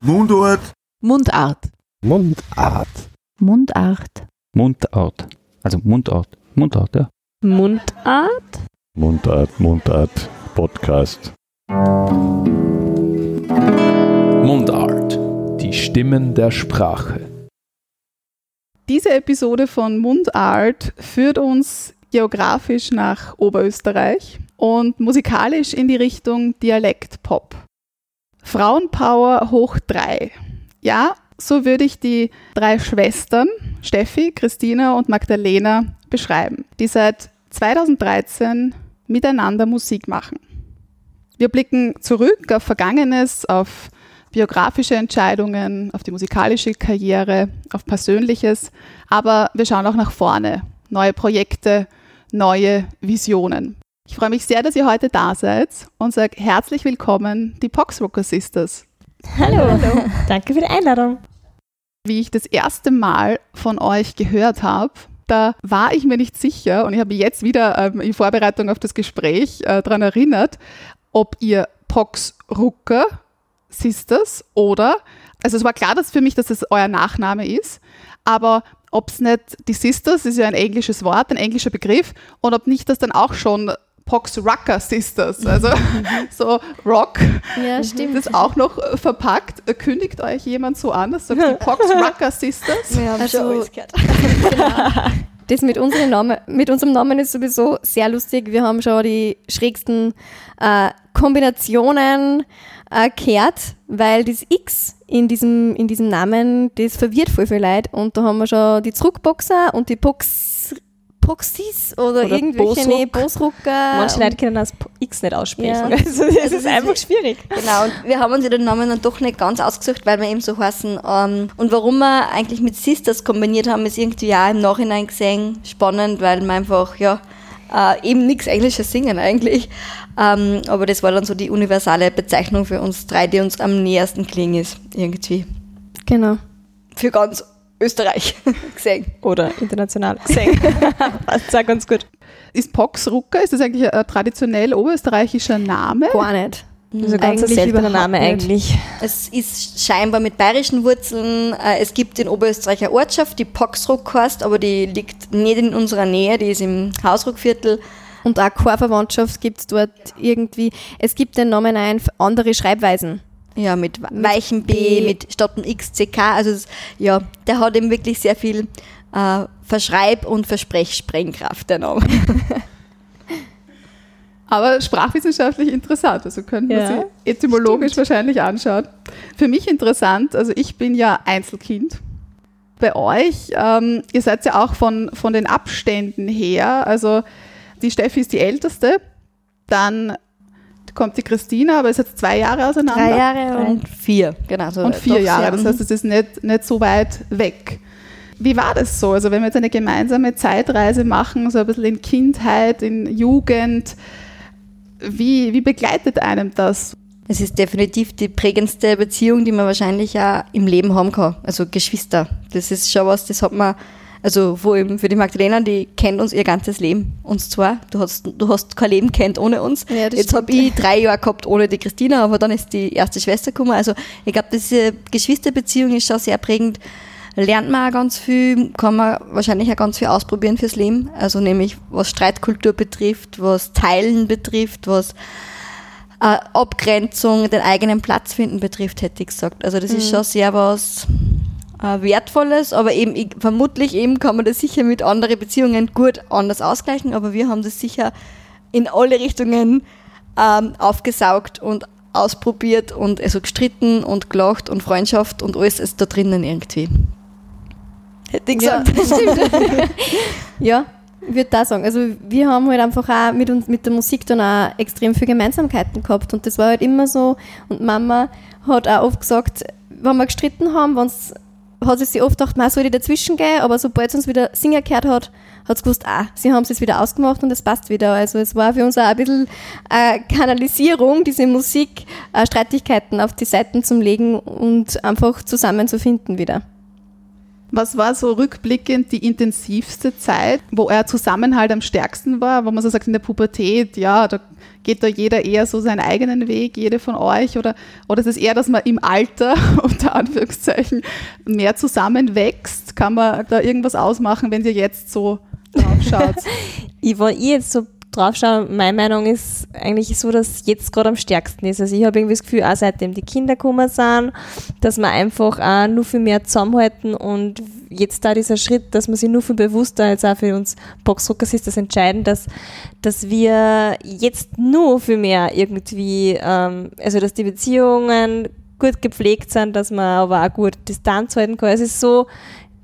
Mundart. Mundart. Mundart. Mundart. Mundart. Also Mundart. Mundart, ja. Mundart? Mundart, Mundart. Podcast. Mundart. Die Stimmen der Sprache. Diese Episode von Mundart führt uns geografisch nach Oberösterreich und musikalisch in die Richtung Dialektpop. Frauenpower hoch drei. Ja, so würde ich die drei Schwestern, Steffi, Christina und Magdalena, beschreiben, die seit 2013 miteinander Musik machen. Wir blicken zurück auf Vergangenes, auf biografische Entscheidungen, auf die musikalische Karriere, auf Persönliches, aber wir schauen auch nach vorne. Neue Projekte, neue Visionen. Ich freue mich sehr, dass ihr heute da seid und sage herzlich willkommen, die Poxrocker Sisters. Hallo. Hallo. Danke für die Einladung. Wie ich das erste Mal von euch gehört habe, da war ich mir nicht sicher und ich habe mich jetzt wieder ähm, in Vorbereitung auf das Gespräch äh, daran erinnert, ob ihr Poxrucker Sisters oder, also es war klar dass für mich, dass es euer Nachname ist, aber ob es nicht, die Sisters ist ja ein englisches Wort, ein englischer Begriff, und ob nicht das dann auch schon Pox Rucker Sisters, also so Rock, Ja, stimmt. das auch noch äh, verpackt. Kündigt euch jemand so an, das sagt die Pox Rucker Sisters? Wir haben Also- schon alles gehört. Das mit, unseren Namen, mit unserem Namen ist sowieso sehr lustig. Wir haben schon die schrägsten äh, Kombinationen äh, gehört, weil das X in diesem, in diesem Namen, das verwirrt voll viel Leute. Und da haben wir schon die Zurückboxer und die Pox, Poxis oder, Oder irgendwelche Bosruck. nee. Manche Leute können das X nicht aussprechen. Ja. Also das ist einfach schwierig. Genau, und wir haben uns den Namen dann doch nicht ganz ausgesucht, weil wir eben so heißen. Ähm, und warum wir eigentlich mit Sisters kombiniert haben, ist irgendwie auch im Nachhinein gesehen spannend, weil wir einfach, ja, äh, eben nichts Englisches singen eigentlich. Ähm, aber das war dann so die universale Bezeichnung für uns drei, die uns am nähersten klingen ist, irgendwie. Genau. Für ganz Österreich gesehen. Oder international gesehen. Auch ganz gut. Ist Pox Rucker, ist das eigentlich ein traditionell oberösterreichischer Name? Gar nicht. Das ist ein ganz seltener Name nicht. eigentlich. Es ist scheinbar mit bayerischen Wurzeln. Äh, Es gibt in Oberösterreich eine Ortschaft, die Poxruck heißt, aber die liegt nicht in unserer Nähe, die ist im Hausruckviertel. Und auch keine Verwandtschaft gibt es dort irgendwie. Es gibt den Namen ein für andere Schreibweisen. Ja, mit weichem B, B. mit statt dem XCK. Also ja, der hat eben wirklich sehr viel äh, Verschreib- und Versprechsprengkraft, der Name. Aber sprachwissenschaftlich interessant, also können wir Ja, sie etymologisch wahrscheinlich anschauen. Für mich interessant, also ich bin ja Einzelkind. Bei euch, ähm, ihr seid ja auch von, von den Abständen her, also die Steffi ist die Älteste, dann kommt die Christina, aber ist jetzt zwei Jahre auseinander. Drei Jahre und Und vier, genau. So Und vier Jahre, sehr- das heißt, es ist nicht, nicht so weit weg. Wie war das so? Also wenn wir jetzt eine gemeinsame Zeitreise machen, so ein bisschen in Kindheit, in Jugend, wie, wie begleitet einem das? Es ist definitiv die prägendste Beziehung, die man wahrscheinlich ja im Leben haben kann. Also Geschwister. Das ist schon was, das hat man, also vor allem für die Magdalena, die kennt uns ihr ganzes Leben. Uns zwar. Du hast, du hast kein Leben kennt ohne uns. Ja, Jetzt habe ich drei Jahre gehabt ohne die Christina, aber dann ist die erste Schwester gekommen. Also ich glaube, diese Geschwisterbeziehung ist schon sehr prägend. Lernt man auch ganz viel, kann man wahrscheinlich auch ganz viel ausprobieren fürs Leben. Also nämlich was Streitkultur betrifft, was Teilen betrifft, was äh, Abgrenzung, den eigenen Platz finden betrifft, hätte ich gesagt. Also das ist schon sehr was Wertvolles, aber eben ich, vermutlich eben kann man das sicher mit anderen Beziehungen gut anders ausgleichen, aber wir haben das sicher in alle Richtungen ähm, aufgesaugt und ausprobiert und also gestritten und gelacht und Freundschaft und alles ist da drinnen irgendwie. Hätte ich Ja, gesagt. stimmt. ja, ich würde da sagen. Also wir haben halt einfach auch mit, uns, mit der Musik dann auch extrem viele Gemeinsamkeiten gehabt und das war halt immer so. Und Mama hat auch oft gesagt, wenn wir gestritten haben, wenn's, hat sie sich oft gedacht, man soll ich dazwischen gehen, aber sobald sie uns wieder singen gehört hat, hat sie gewusst, ah, sie haben es jetzt wieder ausgemacht und es passt wieder. Also es war für uns auch ein bisschen äh, Kanalisierung, diese Musik, äh, Streitigkeiten auf die Seiten zu legen und einfach zusammenzufinden wieder. Was war so rückblickend die intensivste Zeit, wo euer Zusammenhalt am stärksten war, wo man so sagt, in der Pubertät, ja, da geht da jeder eher so seinen eigenen Weg, jede von euch, oder, oder ist es eher, dass man im Alter, unter Anführungszeichen, mehr zusammenwächst? Kann man da irgendwas ausmachen, wenn ihr jetzt so drauf schaut? Ich, wenn ich jetzt so drauf schaue, meine Meinung ist eigentlich so, dass jetzt gerade am stärksten ist. Also ich habe irgendwie das Gefühl, auch seitdem die Kinder gekommen sind, dass wir einfach auch nur viel mehr zusammenhalten und jetzt da dieser Schritt, dass man sich nur viel bewusster jetzt auch für uns Boxruckers ist das entscheidend, dass, dass wir jetzt nur viel mehr irgendwie, ähm, also dass die Beziehungen gut gepflegt sind, dass man aber auch gut Distanz halten kann. Es ist so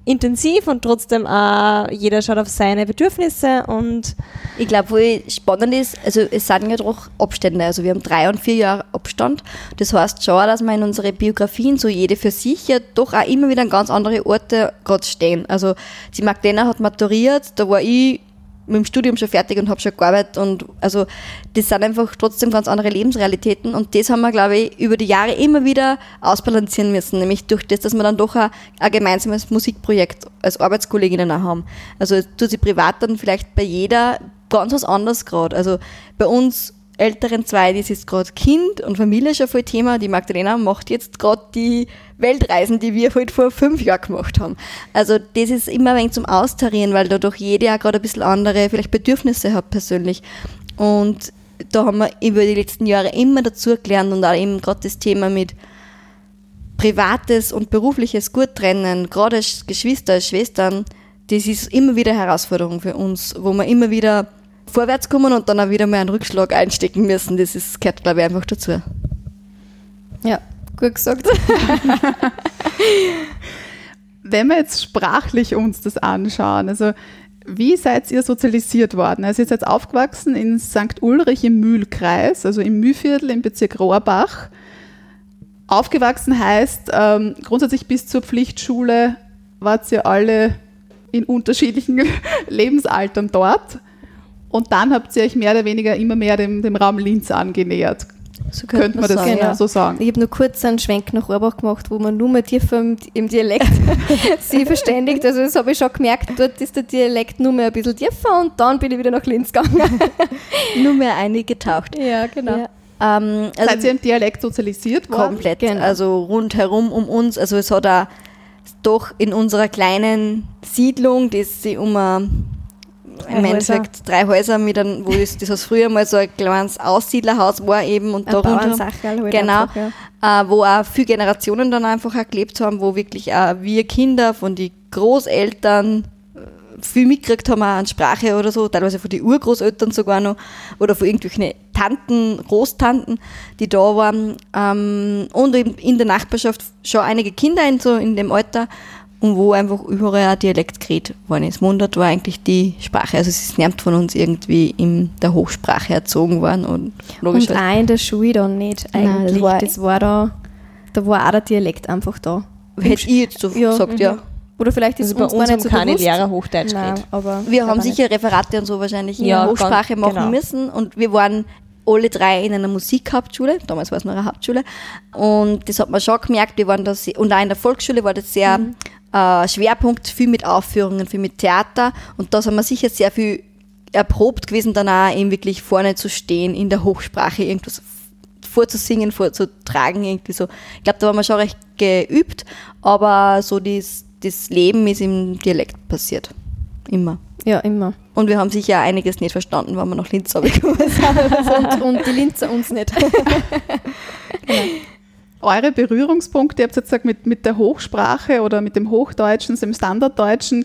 intensiv und trotzdem auch jeder schaut auf seine Bedürfnisse und Ich glaube, wo spannend ist, also es sind ja doch Abstände, also wir haben drei und vier Jahre Abstand. Das heißt schon, dass wir in unsere Biografien, so jede für sich, ja doch auch immer wieder an ganz andere Orte gerade stehen. Also die Magdalena hat maturiert, da war ich mit dem Studium schon fertig und habe schon gearbeitet und also das sind einfach trotzdem ganz andere Lebensrealitäten und das haben wir, glaube ich, über die Jahre immer wieder ausbalancieren müssen, nämlich durch das, dass wir dann doch ein, ein gemeinsames Musikprojekt als Arbeitskolleginnen auch haben. Also es tut sich privat dann vielleicht bei jeder ganz was anderes gerade. Also bei uns älteren zwei, das ist gerade Kind und Familie schon voll Thema. Die Magdalena macht jetzt gerade die Weltreisen, die wir halt vor fünf Jahren gemacht haben. Also das ist immer ein wenig zum Austarieren, weil dadurch jeder ja gerade ein bisschen andere vielleicht Bedürfnisse hat persönlich. Und da haben wir über die letzten Jahre immer dazu gelernt und auch eben gerade das Thema mit Privates und Berufliches gut trennen, gerade als Geschwister, als Schwestern, das ist immer wieder Herausforderung für uns, wo wir immer wieder vorwärts kommen und dann auch wieder mal einen Rückschlag einstecken müssen. Das ist, gehört, glaube ich, einfach dazu. Ja, gut gesagt. Wenn wir jetzt sprachlich uns das anschauen, also wie seid ihr sozialisiert worden? Also ihr seid aufgewachsen in St. Ulrich im Mühlkreis, also im Mühlviertel im Bezirk Rohrbach. Aufgewachsen heißt, ähm, grundsätzlich bis zur Pflichtschule wart ihr alle in unterschiedlichen Lebensaltern dort. Und dann habt ihr euch mehr oder weniger immer mehr dem, dem Raum Linz angenähert. So Könnte man das sagen, ja. so sagen? Ich habe nur kurz einen Schwenk nach Rohrbach gemacht, wo man nur mehr tiefer im, Dialekt sich verständigt. Also das habe ich schon gemerkt, dort ist der Dialekt nur mehr ein bisschen tiefer und dann bin ich wieder nach Linz gegangen. Nur mehr eingetaucht. ja, genau. Ja. Ähm, also Seid ihr im Dialekt sozialisiert worden? komplett, Genau. also rundherum um uns. Also es hat auch doch in unserer kleinen Siedlung, die sich um ein, Drei im Häuser. Endeffekt drei Häuser mit einem, wo das was früher mal so ein kleines Aussiedlerhaus war eben und Ein da rundherum, Bauernsacherl halt Genau. einfach, ja. äh, wo auch viele Generationen dann einfach auch gelebt haben, wo wirklich auch wir Kinder von den Großeltern äh, viel mitgekriegt haben, auch an Sprache oder so, teilweise von den Urgroßeltern sogar noch, oder von irgendwelchen Tanten, Großtanten, die da waren, ähm, und eben in der Nachbarschaft schon einige Kinder in, so in dem Alter, und wo einfach überall auch Dialekt geredet worden ist. Mundart war eigentlich die Sprache, also es ist niemand von uns irgendwie in der Hochsprache erzogen worden und logisch. Und auch in der Schule dann nicht Nein, das eigentlich. war- das war da, da war auch der Dialekt einfach da. hätte ich jetzt so Ja, gesagt, ja. Oder vielleicht ist also bei uns, uns nicht so keine bewusst. Lehrer Hochdeutsch Nein, geredet. aber Wir haben sicher Referate und so wahrscheinlich in Ja, der Hochsprache machen genau. müssen und wir waren alle drei in einer Musikhauptschule, damals war es noch eine Hauptschule und das hat man schon gemerkt, wir waren da sehr, und auch in der Volksschule war das sehr Mhm. Äh, Schwerpunkt, viel mit Aufführungen, viel mit Theater und da sind wir sicher sehr viel erprobt gewesen, dann auch eben wirklich vorne zu stehen, in der Hochsprache irgendwas vorzusingen, vorzutragen, irgendwie so. Ich glaube, da waren wir schon recht geübt, aber so das, das Leben ist im Dialekt passiert. Immer. Ja, immer. Und wir haben sicher einiges nicht verstanden, wenn wir nach Linz gekommen sind. Und, und die Linzer uns nicht. Eure Berührungspunkte, ihr habt jetzt gesagt, mit, mit der Hochsprache oder mit dem Hochdeutschen, dem Standarddeutschen,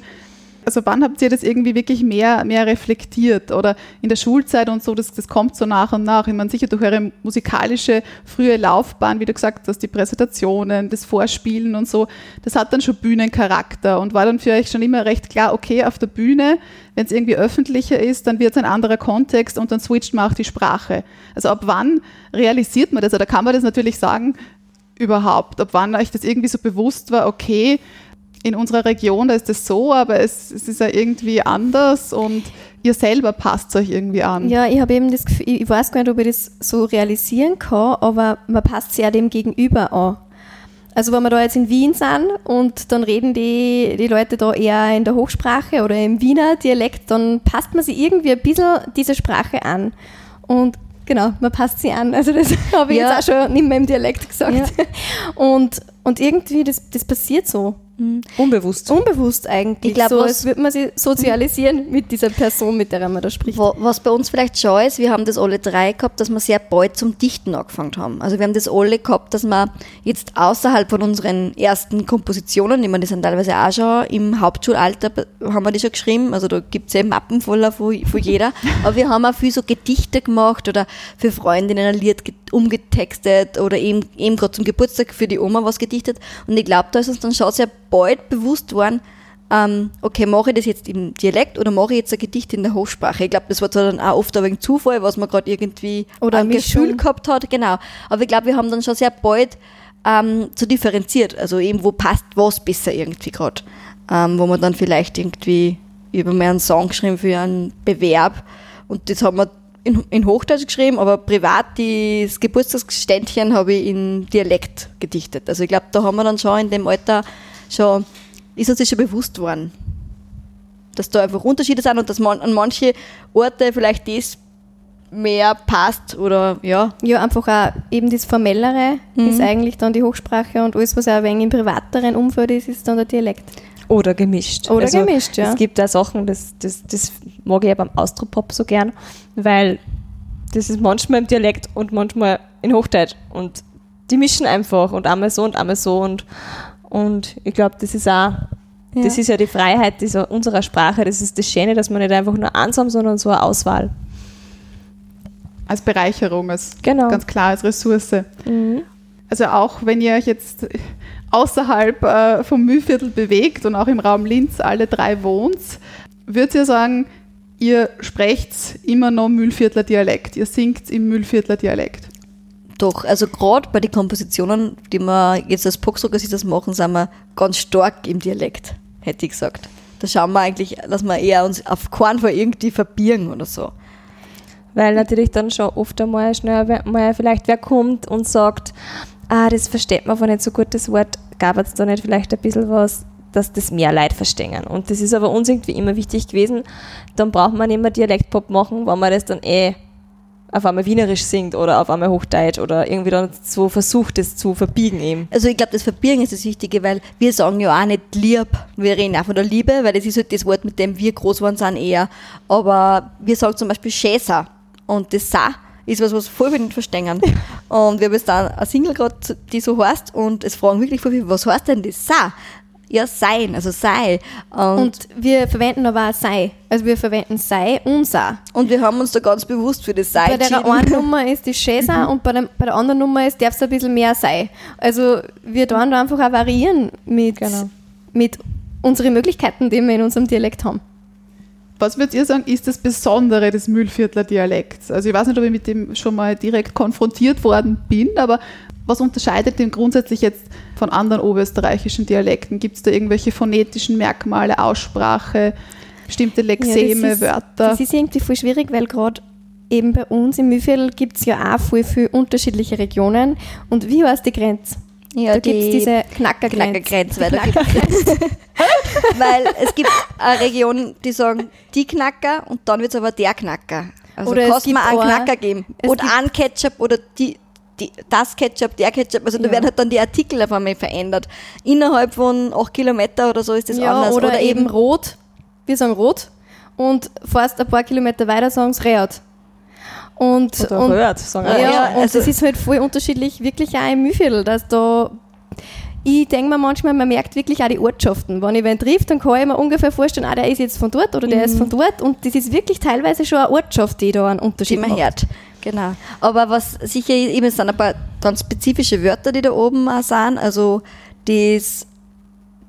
also wann habt ihr das irgendwie wirklich mehr, mehr reflektiert? Oder in der Schulzeit und so, das, das kommt so nach und nach. Ich meine, sicher durch eure musikalische frühe Laufbahn, wie du gesagt hast, die Präsentationen, das Vorspielen und so, das hat dann schon Bühnencharakter und war dann für euch schon immer recht klar, okay, auf der Bühne, wenn es irgendwie öffentlicher ist, dann wird es ein anderer Kontext und dann switcht man auch die Sprache. Also ab wann realisiert man das? Oder kann man das natürlich sagen, überhaupt? Ab wann euch das irgendwie so bewusst war, okay, in unserer Region, da ist es so, aber es, es ist ja irgendwie anders und ihr selber passt euch irgendwie an. Ja, ich habe eben das Gefühl, ich weiß gar nicht, ob ich das so realisieren kann, aber man passt sich ja dem Gegenüber an. Also wenn wir da jetzt in Wien sind und dann reden die, die Leute da eher in der Hochsprache oder im Wiener Dialekt, dann passt man sich irgendwie ein bisschen diese Sprache an. Und genau, man passt sie an. Also das habe ich Ja. jetzt auch schon nicht mehr im Dialekt gesagt. Und, und irgendwie, das, das passiert so. Unbewusst. Unbewusst eigentlich. Ich glaub, so, als würde man sich sozialisieren mit dieser Person, mit der man da spricht. Wa- Was bei uns vielleicht schon ist, wir haben das alle drei gehabt, dass wir sehr bald zum Dichten angefangen haben. Also wir haben das alle gehabt, dass wir jetzt außerhalb von unseren ersten Kompositionen, ich meine, die sind teilweise auch schon im Hauptschulalter, be- haben wir die schon geschrieben, also da gibt es ja Mappen voller von, von jeder, aber wir haben auch viel so Gedichte gemacht oder für Freundinnen ein Lied umgetextet oder eben, eben gerade zum Geburtstag für die Oma was gedichtet und ich glaube, da ist uns dann schon sehr bald bewusst worden, ähm, okay, mache ich das jetzt im Dialekt oder mache ich jetzt ein Gedicht in der Hochsprache? Ich glaube, das war zwar dann auch oft ein wenig Zufall, was man gerade irgendwie Oder. Gefühl gehabt hat, genau. Aber ich glaube, wir haben dann schon sehr bald ähm, so differenziert, also eben, wo passt was besser irgendwie gerade. Ähm, wo man dann vielleicht irgendwie über mal einen Song geschrieben für einen Bewerb und das haben wir in, in Hochdeutsch geschrieben, aber privat das Geburtstagsständchen habe ich in Dialekt gedichtet. Also ich glaube, da haben wir dann schon in dem Alter schon, ist uns das schon bewusst worden, dass da einfach Unterschiede sind und dass man an manche Orte vielleicht das mehr passt oder ja. Ja, einfach auch eben das Formellere Mhm. ist eigentlich dann die Hochsprache und alles, was auch ein wenig im privateren Umfeld ist, ist dann der Dialekt. Oder gemischt. Oder gemischt, ja. Es gibt da Sachen, das, das, das mag ich ja beim Austropop so gern, weil das ist manchmal im Dialekt und manchmal in Hochdeutsch. Und die mischen einfach und einmal so und einmal so. Und, und ich glaube, das ist auch, das ist ja die Freiheit dieser, unserer Sprache. Das ist das Schöne, dass wir nicht einfach nur eins haben, sondern so eine Auswahl. Als Bereicherung, als Genau. ganz klar als Ressource. Mhm. Also auch wenn ihr euch jetzt außerhalb äh, vom Mühlviertel bewegt und auch im Raum Linz alle drei wohnt, würdet ihr sagen, ihr sprecht immer noch Mühlviertler Dialekt, ihr singt im Mühlviertler Dialekt. Doch, also gerade bei den Kompositionen, die wir jetzt als Poxrocker sich das machen, sind wir ganz stark im Dialekt, hätte ich gesagt. Da schauen wir eigentlich, dass wir eher uns auf keinen Fall irgendwie verbiegen oder so. Weil natürlich dann schon oft einmal schnell mal vielleicht wer kommt und sagt, ah, das versteht man aber nicht so gut, das Wort, gab es da nicht vielleicht ein bisschen was, dass das mehr Leute verstehen. Und das ist aber uns irgendwie immer wichtig gewesen. Dann braucht man mehr Dialektpop machen, wenn man das dann eh auf einmal Wienerisch singt oder auf einmal Hochdeutsch oder irgendwie dann so versucht, das zu verbiegen eben. Also ich glaube, das Verbiegen ist das Wichtige, weil wir sagen ja auch nicht lieb, wir reden auch von der Liebe, weil das ist halt das Wort, mit dem wir groß geworden sind eher. Aber wir sagen zum Beispiel Schäser und das Sa ist was, was voll nicht verstehen. Und wir haben jetzt da eine Single gerade, die so heißt und es fragen wirklich voll viele, was heißt denn das Sa? Ja, sein, also sei. Und, Und wir verwenden aber auch sei. Also wir verwenden sei und sa. und wir haben uns da ganz bewusst für das Sei Bei der einen Nummer ist die Schäser und bei, dem, bei der anderen Nummer ist, darf es ein bisschen mehr sein. Also wir tun da einfach auch variieren mit, Genau. mit unseren Möglichkeiten, die wir in unserem Dialekt haben. Was würdet ihr sagen, ist das Besondere des Mühlviertler Dialekts? Also ich weiß nicht, ob ich mit dem schon mal direkt konfrontiert worden bin, aber was unterscheidet den grundsätzlich jetzt von anderen oberösterreichischen Dialekten? Gibt es da irgendwelche phonetischen Merkmale, Aussprache, bestimmte Lexeme, ja, das ist, Wörter? Das ist irgendwie voll schwierig, weil gerade eben bei uns im Mühlviertel gibt es ja auch voll viele unterschiedliche Regionen. Und wie heißt die Grenze? Ja, da gibt es diese Knackergrenze. Weil, da gibt- weil es gibt eine Region, die sagen die Knacker und dann wird es aber der Knacker. Also Oder es kannst du mir einen Knacker geben. es Oder einen Ketchup oder die, die, das Ketchup, der Ketchup. Also da Ja. werden halt dann die Artikel auf einmal verändert. Innerhalb von 8 Kilometer oder so ist das ja, anders. Oder, eben rot. Wir sagen rot. Und fast ein paar Kilometer weiter sagen sie Reat. Und, Oder und Röhrt, sagen Ja, wir. Ja, und also- es ist halt voll unterschiedlich, wirklich auch im Mühlviertel, dass da ich denke mir manchmal, man merkt wirklich auch die Ortschaften. Wenn ich wen trifft, dann kann ich mir ungefähr vorstellen, ah, der ist jetzt von dort oder der ist von dort. Und das ist wirklich teilweise schon eine Ortschaft, die da einen die Unterschied man macht. hört. Genau. Aber was sicher eben es sind ein paar ganz spezifische Wörter, die da oben auch sind. Also das,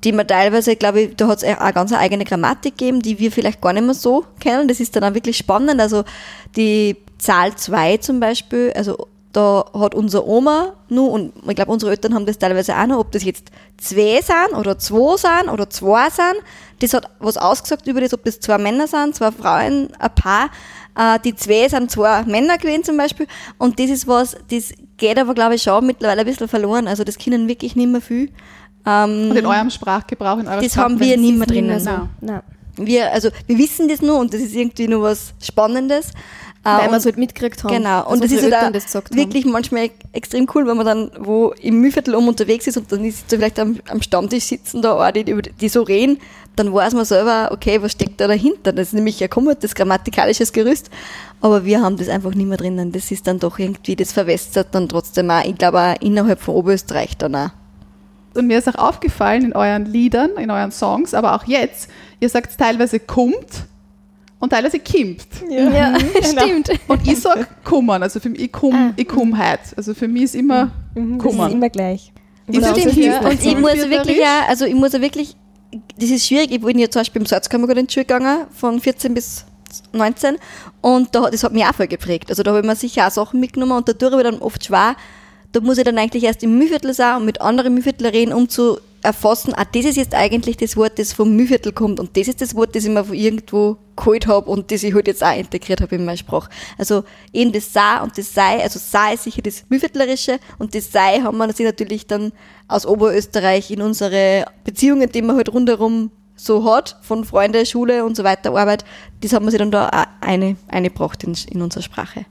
die man teilweise, glaube ich, da hat es auch ganz eine eigene Grammatik gegeben, die wir vielleicht gar nicht mehr so kennen. Das ist dann auch wirklich spannend. Also die Zahl 2 zum Beispiel, also da hat unsere Oma nur, und ich glaube, unsere Eltern haben das teilweise auch noch, ob das jetzt zwei sind oder zwei sind oder zwei sind, das hat was ausgesagt über das, ob das zwei Männer sind, zwei Frauen, ein Paar. Äh, die zwei sind zwei Männer gewesen zum Beispiel. Und das ist was, das geht aber, glaube ich, schon mittlerweile ein bisschen verloren. Also das können wirklich nicht mehr viel. Ähm, Und in eurem Sprachgebrauch, in eurer das haben wir nicht mehr drinnen. Nein. Nein. Wir, also, wir wissen das nur und das ist irgendwie nur was Spannendes. Äh, Weil und- wir es halt mitgekriegt haben. Genau, und das ist ja da wirklich manchmal extrem cool, wenn man dann wo im Mühlviertel um unterwegs ist und dann ist so vielleicht am, am Stammtisch sitzen da auch die, die, die so reden, dann weiß man selber, okay, was steckt da dahinter? Das ist nämlich ein kommutes grammatikalisches Gerüst, aber wir haben das einfach nicht mehr drinnen. Das ist dann doch irgendwie, das verwässert dann trotzdem auch, ich glaube auch innerhalb von Oberösterreich dann auch. Und mir ist auch aufgefallen in euren Liedern, in euren Songs, aber auch jetzt, ihr sagt teilweise kommt und teilweise kimmt. haben. Ja, stimmt. Und ich sag kummern, also für mich, ich kumm, ich kumm heut. Also für mich ist immer Mhm, das ist kummern. immer gleich. Ist stimmt, ja. Und ich muss wirklich auch, also ich muss wirklich, das ist schwierig, ich bin ja zum Beispiel im Salzkammergut in die Schule gegangen, von 14 bis 19 und da, das hat mich auch voll geprägt. Also da habe ich mir sicher auch Sachen mitgenommen und dadurch habe ich dann oft schwer, da muss ich dann eigentlich erst im Mühlviertel sein und mit anderen Mühlviertler reden, um zu erfassen, ah, das ist jetzt eigentlich das Wort, das vom Mühlviertel kommt und das ist das Wort, das ich mir von irgendwo geholt habe und das ich halt jetzt auch integriert habe in meine Sprache. Also eben das Sa und das Sei, also Sa ist sicher das Mühlviertlerische und das Sei haben wir natürlich dann aus Oberösterreich in unsere Beziehungen, die man halt rundherum so hat, von Freunde, Schule und so weiter, Arbeit, das haben wir sich dann da auch eine, eingebracht in, in unsere Sprache.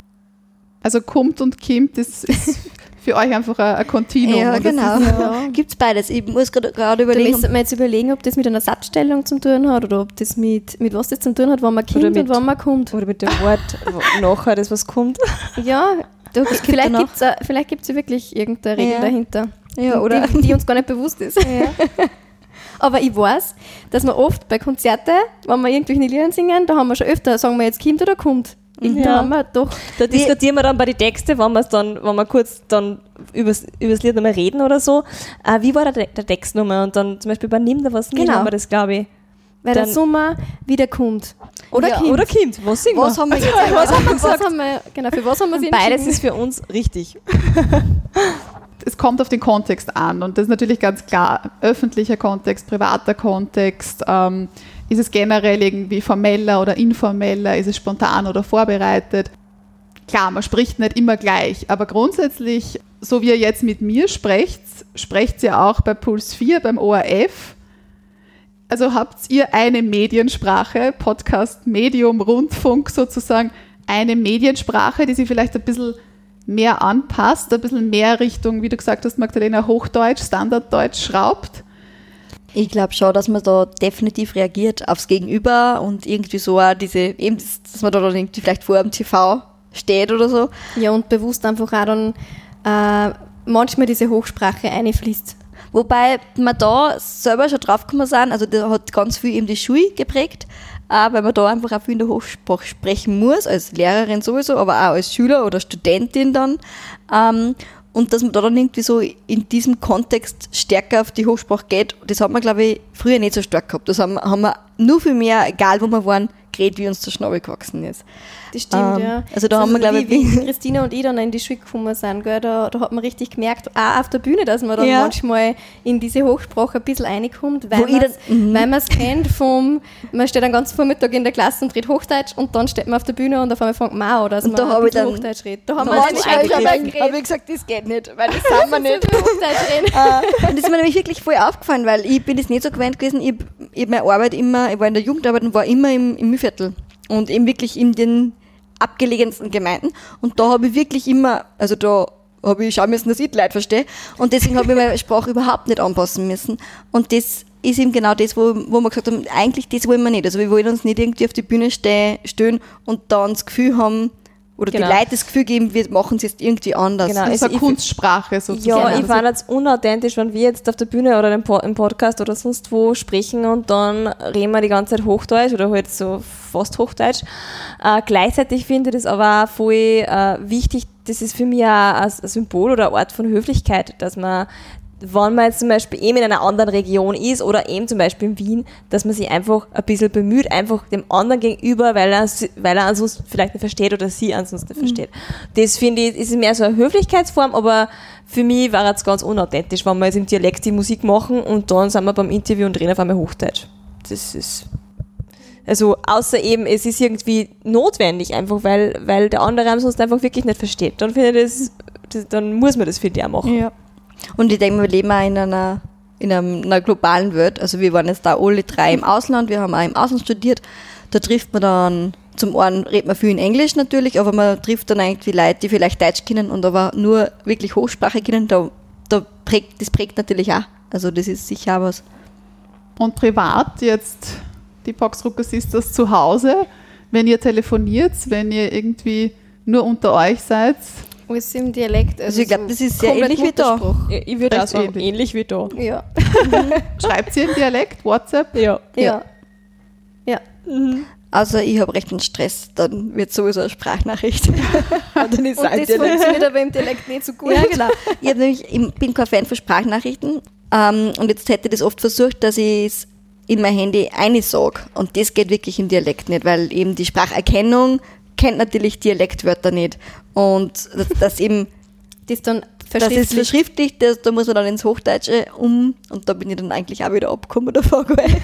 Also kommt und kimmt, das ist für euch einfach ein, Kontinuum. Ja, genau. Ja. Gibt's beides. Ich muss gerade gerade Da überlegen. müssen wir jetzt überlegen, ob das mit einer Satzstellung zu tun hat oder ob das mit, mit was das zu tun hat, wann man kommt mit- und wann man kommt. Oder mit dem Wort wo- nachher, das was kommt. Ja, da, vielleicht danach. gibt es vielleicht gibt's ja wirklich irgendeine Regel Ja. dahinter, ja, oder? die, die uns gar nicht bewusst ist. Aber ich weiß, dass wir oft bei Konzerten, wenn wir irgendwelche Lieder singen, da haben wir schon öfter, sagen wir jetzt kommt oder kommt. Mhm. Da Ja. haben wir doch, Da diskutieren wir dann bei den Texten, wenn wir dann, wenn wir kurz dann übers, übers Lied nochmal reden oder so. Äh, wie war der, der Text nochmal? Und dann zum Beispiel bei Nimm da was mit, Genau. haben wir das, glaube ich. weil der Dann- Sommer wieder kommt. Oder Ja, kommt. Oder Kind, was singen Was wir? haben wir jetzt? was haben wir was gesagt? haben wir, genau, für was haben wir sie Beides ist für uns richtig. es kommt auf den Kontext an und das ist natürlich ganz klar öffentlicher Kontext, privater Kontext. Ähm, ist es generell irgendwie formeller oder informeller? Ist es spontan oder vorbereitet? Klar, man spricht nicht immer gleich, aber grundsätzlich, so wie ihr jetzt mit mir sprecht, sprecht ihr auch bei Puls 4 beim ORF. Also habt ihr eine Mediensprache, Podcast, Medium, Rundfunk sozusagen, eine Mediensprache, die sie vielleicht ein bisschen mehr anpasst, ein bisschen mehr Richtung, wie du gesagt hast, Magdalena, Hochdeutsch, Standarddeutsch schraubt? Ich glaube schon, dass man da definitiv reagiert aufs Gegenüber und irgendwie so auch diese, eben, das- dass man da dann irgendwie vielleicht vor dem TV steht oder so. Ja, und bewusst einfach auch dann äh, manchmal diese Hochsprache einfließt. Wobei wir da selber schon draufgekommen sind, also da hat ganz viel eben die Schule geprägt, äh, weil man da einfach auch viel in der Hochsprache sprechen muss, als Lehrerin sowieso, aber auch als Schüler oder Studentin dann. Ähm, und dass man da dann irgendwie so in diesem Kontext stärker auf die Hochsprache geht, das hat man, glaube ich, früher nicht so stark gehabt. Das haben, haben wir nur viel mehr, egal wo wir waren, geredet, wie uns der Schnabel gewachsen ist. Das stimmt, Ähm, ja. also da haben wir, glaub ich, wie, wie Christina und ich dann in die Schule gekommen sind, gell, da, da hat man richtig gemerkt, auch auf der Bühne, dass man dann Ja. manchmal in diese Hochsprache ein bisschen reinkommt, weil man es mhm. kennt vom, man steht den ganzen Vormittag in der Klasse und redet Hochdeutsch und dann steht man auf der Bühne und auf einmal fängt man an, dass Und man da ein dann- Hochdeutsch redet. Da haben wir nicht habe ich, gesagt, das geht nicht, weil das sind wir nicht. Äh, und das ist mir nämlich wirklich voll aufgefallen, weil ich bin das nicht so gewöhnt gewesen. Ich, ich meine Arbeit immer, ich war in der Jugendarbeit und war immer im, im Mühlviertel und eben wirklich in den abgelegensten Gemeinden. Und da habe ich wirklich immer, also da habe ich schauen müssen, dass ich die Leute verstehe. Und deswegen habe ich meine Sprache überhaupt nicht anpassen müssen. Und das ist eben genau das, wo, wo wir gesagt haben, eigentlich das wollen wir nicht. Also wir wollen uns nicht irgendwie auf die Bühne ste stehen und dann das Gefühl haben, oder Genau. die Leute das Gefühl geben, wir machen es jetzt irgendwie anders. Genau. Das ist Also eine Kunstsprache sozusagen. Ja, Also ich fand jetzt unauthentisch, wenn wir jetzt auf der Bühne oder im, Po- im Podcast oder sonst wo sprechen und dann reden wir die ganze Zeit Hochdeutsch oder halt so fast Hochdeutsch. Äh, gleichzeitig finde ich das aber auch voll äh, wichtig, das ist für mich auch ein Symbol oder Art von Höflichkeit, dass man wenn man jetzt zum Beispiel eben in einer anderen Region ist oder eben zum Beispiel in Wien, dass man sich einfach ein bisschen bemüht, einfach dem anderen gegenüber, weil er, weil er ansonsten vielleicht nicht versteht oder sie ansonsten nicht versteht. Das finde ich, ist mehr so eine Höflichkeitsform, aber für mich war es ganz unauthentisch, wenn wir jetzt im Dialekt die Musik machen und dann sind wir beim Interview und reden auf einmal Hochdeutsch. Das ist, also außer eben, es ist irgendwie notwendig, einfach weil, weil der andere ansonsten einfach wirklich nicht versteht. Dann finde ich das, das dann muss man das für die auch machen. Ja. Und ich denke, wir leben auch in einer, in einer globalen Welt. Also wir waren jetzt da alle drei im Ausland, wir haben auch im Ausland studiert. Da trifft man dann, zum einen redet man viel in Englisch natürlich, aber man trifft dann irgendwie Leute, die vielleicht Deutsch kennen und aber nur wirklich Hochsprache kennen. Da, da prägt, das prägt natürlich auch. Also das ist sicher auch was. Und privat jetzt die Boxdrucker Sisters zu Hause, wenn ihr telefoniert, wenn ihr irgendwie nur unter euch seid, Alles im Dialekt. Also ich glaube, das ist sehr ähnlich wie da. Ich ich würde auch sagen, ähnlich. ähnlich wie da. Ja. schreibt ihr im Dialekt, WhatsApp? Ja. Ja. Ja. Also ich habe recht einen Stress, dann wird sowieso eine Sprachnachricht. Und dann ist Und es das funktioniert aber im Dialekt nicht so gut. Ja, genau. Ich, nämlich, ich bin kein Fan von Sprachnachrichten ähm, und jetzt hätte ich das oft versucht, dass ich es in mein Handy einsage und das geht wirklich im Dialekt nicht, weil eben die Spracherkennung kennt natürlich Dialektwörter nicht und das, das eben, Das dann das ist verschriftlich. verschriftlicht, das, da muss man dann ins Hochdeutsche um und da bin ich dann eigentlich auch wieder abgekommen davon. Weil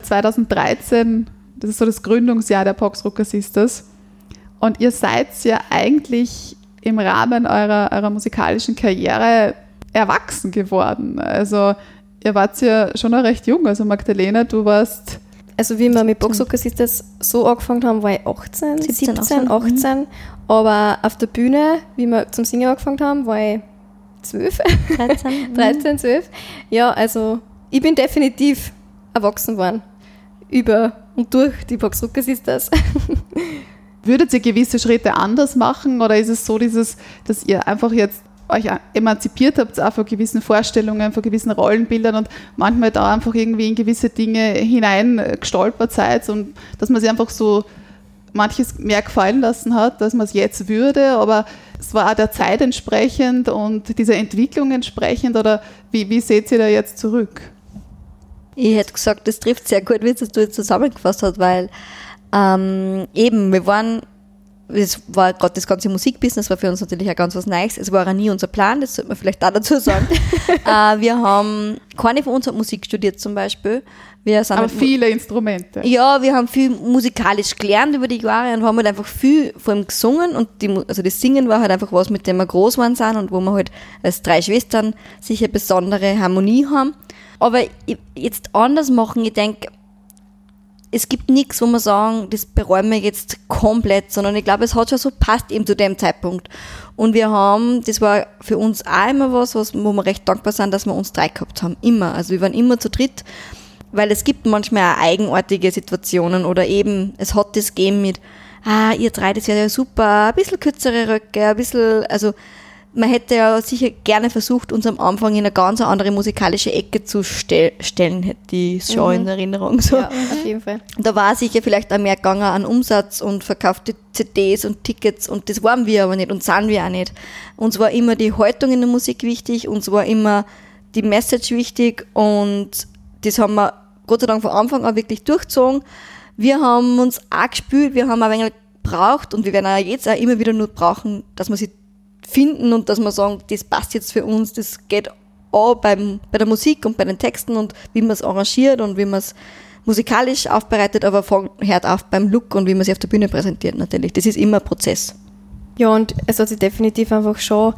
2013, das ist so das Gründungsjahr der Boxdrucker Sisters. Und ihr seid ja eigentlich im Rahmen eurer, eurer musikalischen Karriere erwachsen geworden. Also ihr wart ja schon noch recht jung. Also Magdalena, du warst Also wie wir mit Boxhocker Sisters so angefangen haben, war ich 18, 17, 17, 18. 18. Aber auf der Bühne, wie wir zum Singen angefangen haben, war ich 12, 13. 13, 12. Ja, also ich bin definitiv erwachsen worden. Über und durch die Boxhocker Sisters. Würdet ihr gewisse Schritte anders machen oder ist es so, dieses, dass ihr einfach jetzt euch emanzipiert habt auch von gewissen Vorstellungen, von gewissen Rollenbildern und manchmal da einfach irgendwie in gewisse Dinge hinein äh, gestolpert seid und dass man sich einfach so manches mehr gefallen lassen hat, dass man es jetzt würde, aber es war auch der Zeit entsprechend und dieser Entwicklung entsprechend oder wie, wie seht ihr da jetzt zurück? Ich hätte gesagt, das trifft sehr gut, wie es du jetzt zusammengefasst hast, weil ähm, eben, wir waren, es war gerade das ganze Musikbusiness war für uns natürlich auch ganz was Neues. Es war auch nie unser Plan, das sollte man vielleicht auch dazu sagen. äh, wir haben, keine von uns hat Musik studiert zum Beispiel. Wir sind Aber halt viele Instrumente. ja, wir haben viel musikalisch gelernt über die Jahre und haben halt einfach viel vor allem gesungen und die, also das Singen war halt einfach was, mit dem wir groß waren sind und wo wir halt als drei Schwestern sicher besondere Harmonie haben. Aber jetzt anders machen, ich denke, es gibt nichts, wo wir sagen, das bereuen wir jetzt komplett, sondern ich glaube, es hat schon so passt eben zu dem Zeitpunkt. Und wir haben, das war für uns auch immer was, was wo wir recht dankbar sind, dass wir uns drei gehabt haben. Immer. Also wir waren immer zu dritt weil es gibt manchmal auch eigenartige Situationen oder eben, es hat das gegeben mit, ah, ihr drei, das wäre ja super, ein bisschen kürzere Röcke, ein bisschen, also man hätte ja sicher gerne versucht, uns am Anfang in eine ganz andere musikalische Ecke zu stell stellen, hätte ich schon in Erinnerung. So. ja, auf jeden Fall. Da war sicher vielleicht auch mehr gegangen an Umsatz und verkaufte CDs und Tickets und das waren wir aber nicht und sind wir auch nicht. Uns war immer die Haltung in der Musik wichtig, uns war immer die Message wichtig und das haben wir Gott sei Dank von Anfang an wirklich durchgezogen. Wir haben uns auch gespült, wir haben ein wenig gebraucht und wir werden auch jetzt auch immer wieder nur brauchen, dass wir sie finden und dass wir sagen, das passt jetzt für uns, das geht auch beim, bei der Musik und bei den Texten und wie man es arrangiert und wie man es musikalisch aufbereitet, aber von hört auf beim Look und wie man sie auf der Bühne präsentiert natürlich. Das ist immer ein Prozess. Ja, und es hat sich definitiv einfach schon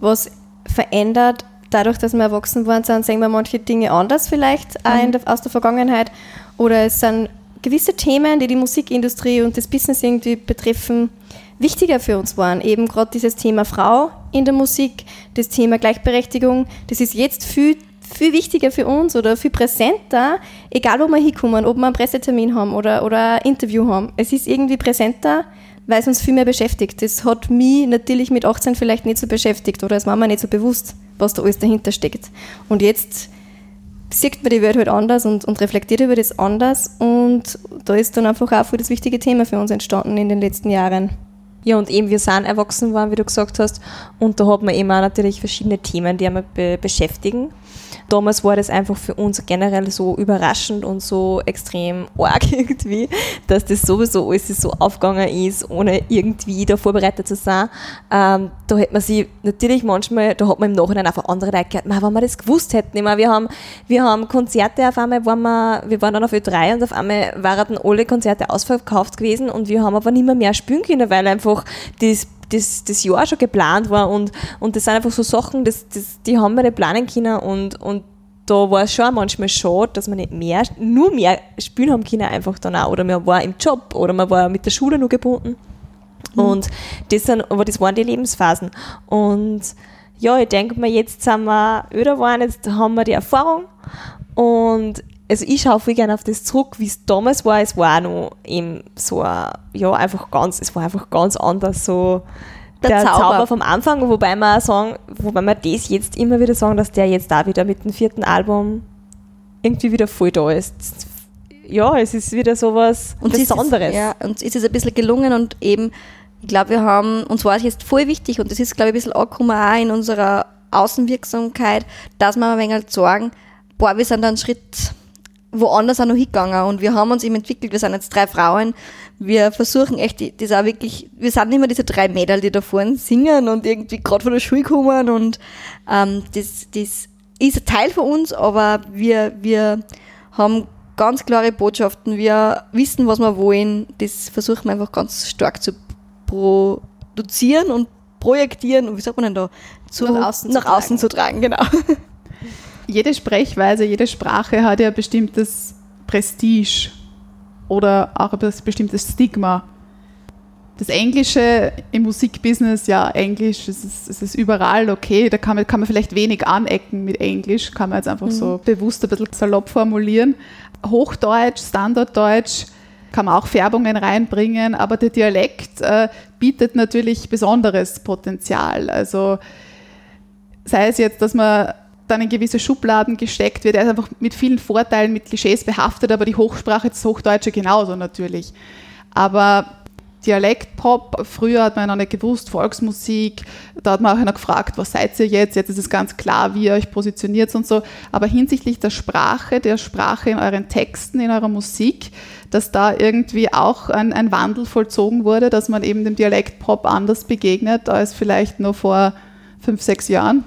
was verändert. Dadurch, dass wir erwachsen worden sind, sehen wir manche Dinge anders vielleicht in der, aus der Vergangenheit. Oder es sind gewisse Themen, die die Musikindustrie und das Business irgendwie betreffen, wichtiger für uns waren. Eben gerade dieses Thema Frau in der Musik, das Thema Gleichberechtigung, das ist jetzt viel, viel wichtiger für uns oder viel präsenter, egal wo wir hinkommen, ob wir einen Pressetermin haben oder, oder ein Interview haben. Es ist irgendwie präsenter, weil es uns viel mehr beschäftigt. Das hat mich natürlich mit 18 vielleicht nicht so beschäftigt oder es war mir nicht so bewusst, was da alles dahinter steckt. Und jetzt sieht man die Welt halt anders und, und reflektiert über das anders und da ist dann einfach auch voll das wichtige Thema für uns entstanden in den letzten Jahren. Ja, und eben wir sind erwachsen geworden, wie du gesagt hast. Und da hat man eben auch natürlich verschiedene Themen, die einen be beschäftigen. Damals war das einfach für uns generell so überraschend und so extrem arg irgendwie, dass das sowieso alles so aufgegangen ist, ohne irgendwie da vorbereitet zu sein. Ähm, da hätte man sich natürlich manchmal, da hat man im Nachhinein einfach andere Leute gehört, "Ma, wenn wir das gewusst hätten. Ich meine, wir haben, wir haben Konzerte auf einmal, waren wir, wir waren dann auf Ö3 und auf einmal waren dann alle Konzerte ausverkauft gewesen und wir haben aber nicht mehr, mehr spielen können, weil einfach das das, das Jahr schon geplant war und, und das sind einfach so Sachen, das, das, die haben wir nicht planen können und, und da war es schon manchmal schade, dass man nicht mehr, nur mehr spielen haben können einfach dann auch. Oder man war im Job oder man war mit der Schule nur gebunden. Und das sind, aber das waren die Lebensphasen. Und ja, ich denke mir, jetzt sind wir öder geworden, jetzt haben wir die Erfahrung und also ich schaue viel gerne auf das zurück, wie es damals war. Es war auch noch eben so, ein, ja, einfach ganz, es war einfach ganz anders, so Der der, Zauber. Zauber. vom Anfang, wobei wir auch sagen, wobei wir das jetzt immer wieder sagen, dass der jetzt da wieder mit dem vierten Album irgendwie wieder voll da ist. Ja, es ist wieder sowas Und es ist- Besonderes. Ja, uns ist es ein bisschen gelungen und eben, ich glaube, wir haben, uns war es jetzt voll wichtig und das ist, glaube ich, ein bisschen angekommen auch in unserer Außenwirksamkeit, dass wir ein wenig halt sagen, boah, wir sind da einen Schritt woanders auch noch hingegangen. Und wir haben uns eben entwickelt, wir sind jetzt drei Frauen, wir versuchen echt, das auch wirklich, wir sind nicht mehr diese drei Mädel, die da vorne singen und irgendwie gerade von der Schule kommen. Und ähm, das, das ist ein Teil von uns, aber wir, wir haben ganz klare Botschaften, wir wissen, was wir wollen, das versuchen wir einfach ganz stark zu produzieren und projektieren und wie sagt man denn da? Zu, Nach außen zu nach außen zu tragen, genau. Jede Sprechweise, jede Sprache hat ja ein bestimmtes Prestige oder auch ein bestimmtes Stigma. Das Englische im Musikbusiness, ja, Englisch, es ist, es ist überall okay. Da kann man, kann man vielleicht wenig anecken mit Englisch, kann man jetzt einfach so bewusst ein bisschen salopp formulieren. Hochdeutsch, Standarddeutsch kann man auch Färbungen reinbringen, aber der Dialekt äh, bietet natürlich besonderes Potenzial. Also sei es jetzt, dass man dann in gewisse Schubladen gesteckt wird, er ist einfach mit vielen Vorteilen, mit Klischees behaftet, aber die Hochsprache, das Hochdeutsche genauso natürlich. Aber Dialektpop, früher hat man noch nicht gewusst, Volksmusik, da hat man auch noch gefragt, was seid ihr jetzt? Jetzt ist es ganz klar, wie ihr euch positioniert und so. Aber hinsichtlich der Sprache, der Sprache in euren Texten, in eurer Musik, dass da irgendwie auch ein, ein Wandel vollzogen wurde, dass man eben dem Dialektpop anders begegnet als vielleicht nur vor fünf, sechs Jahren.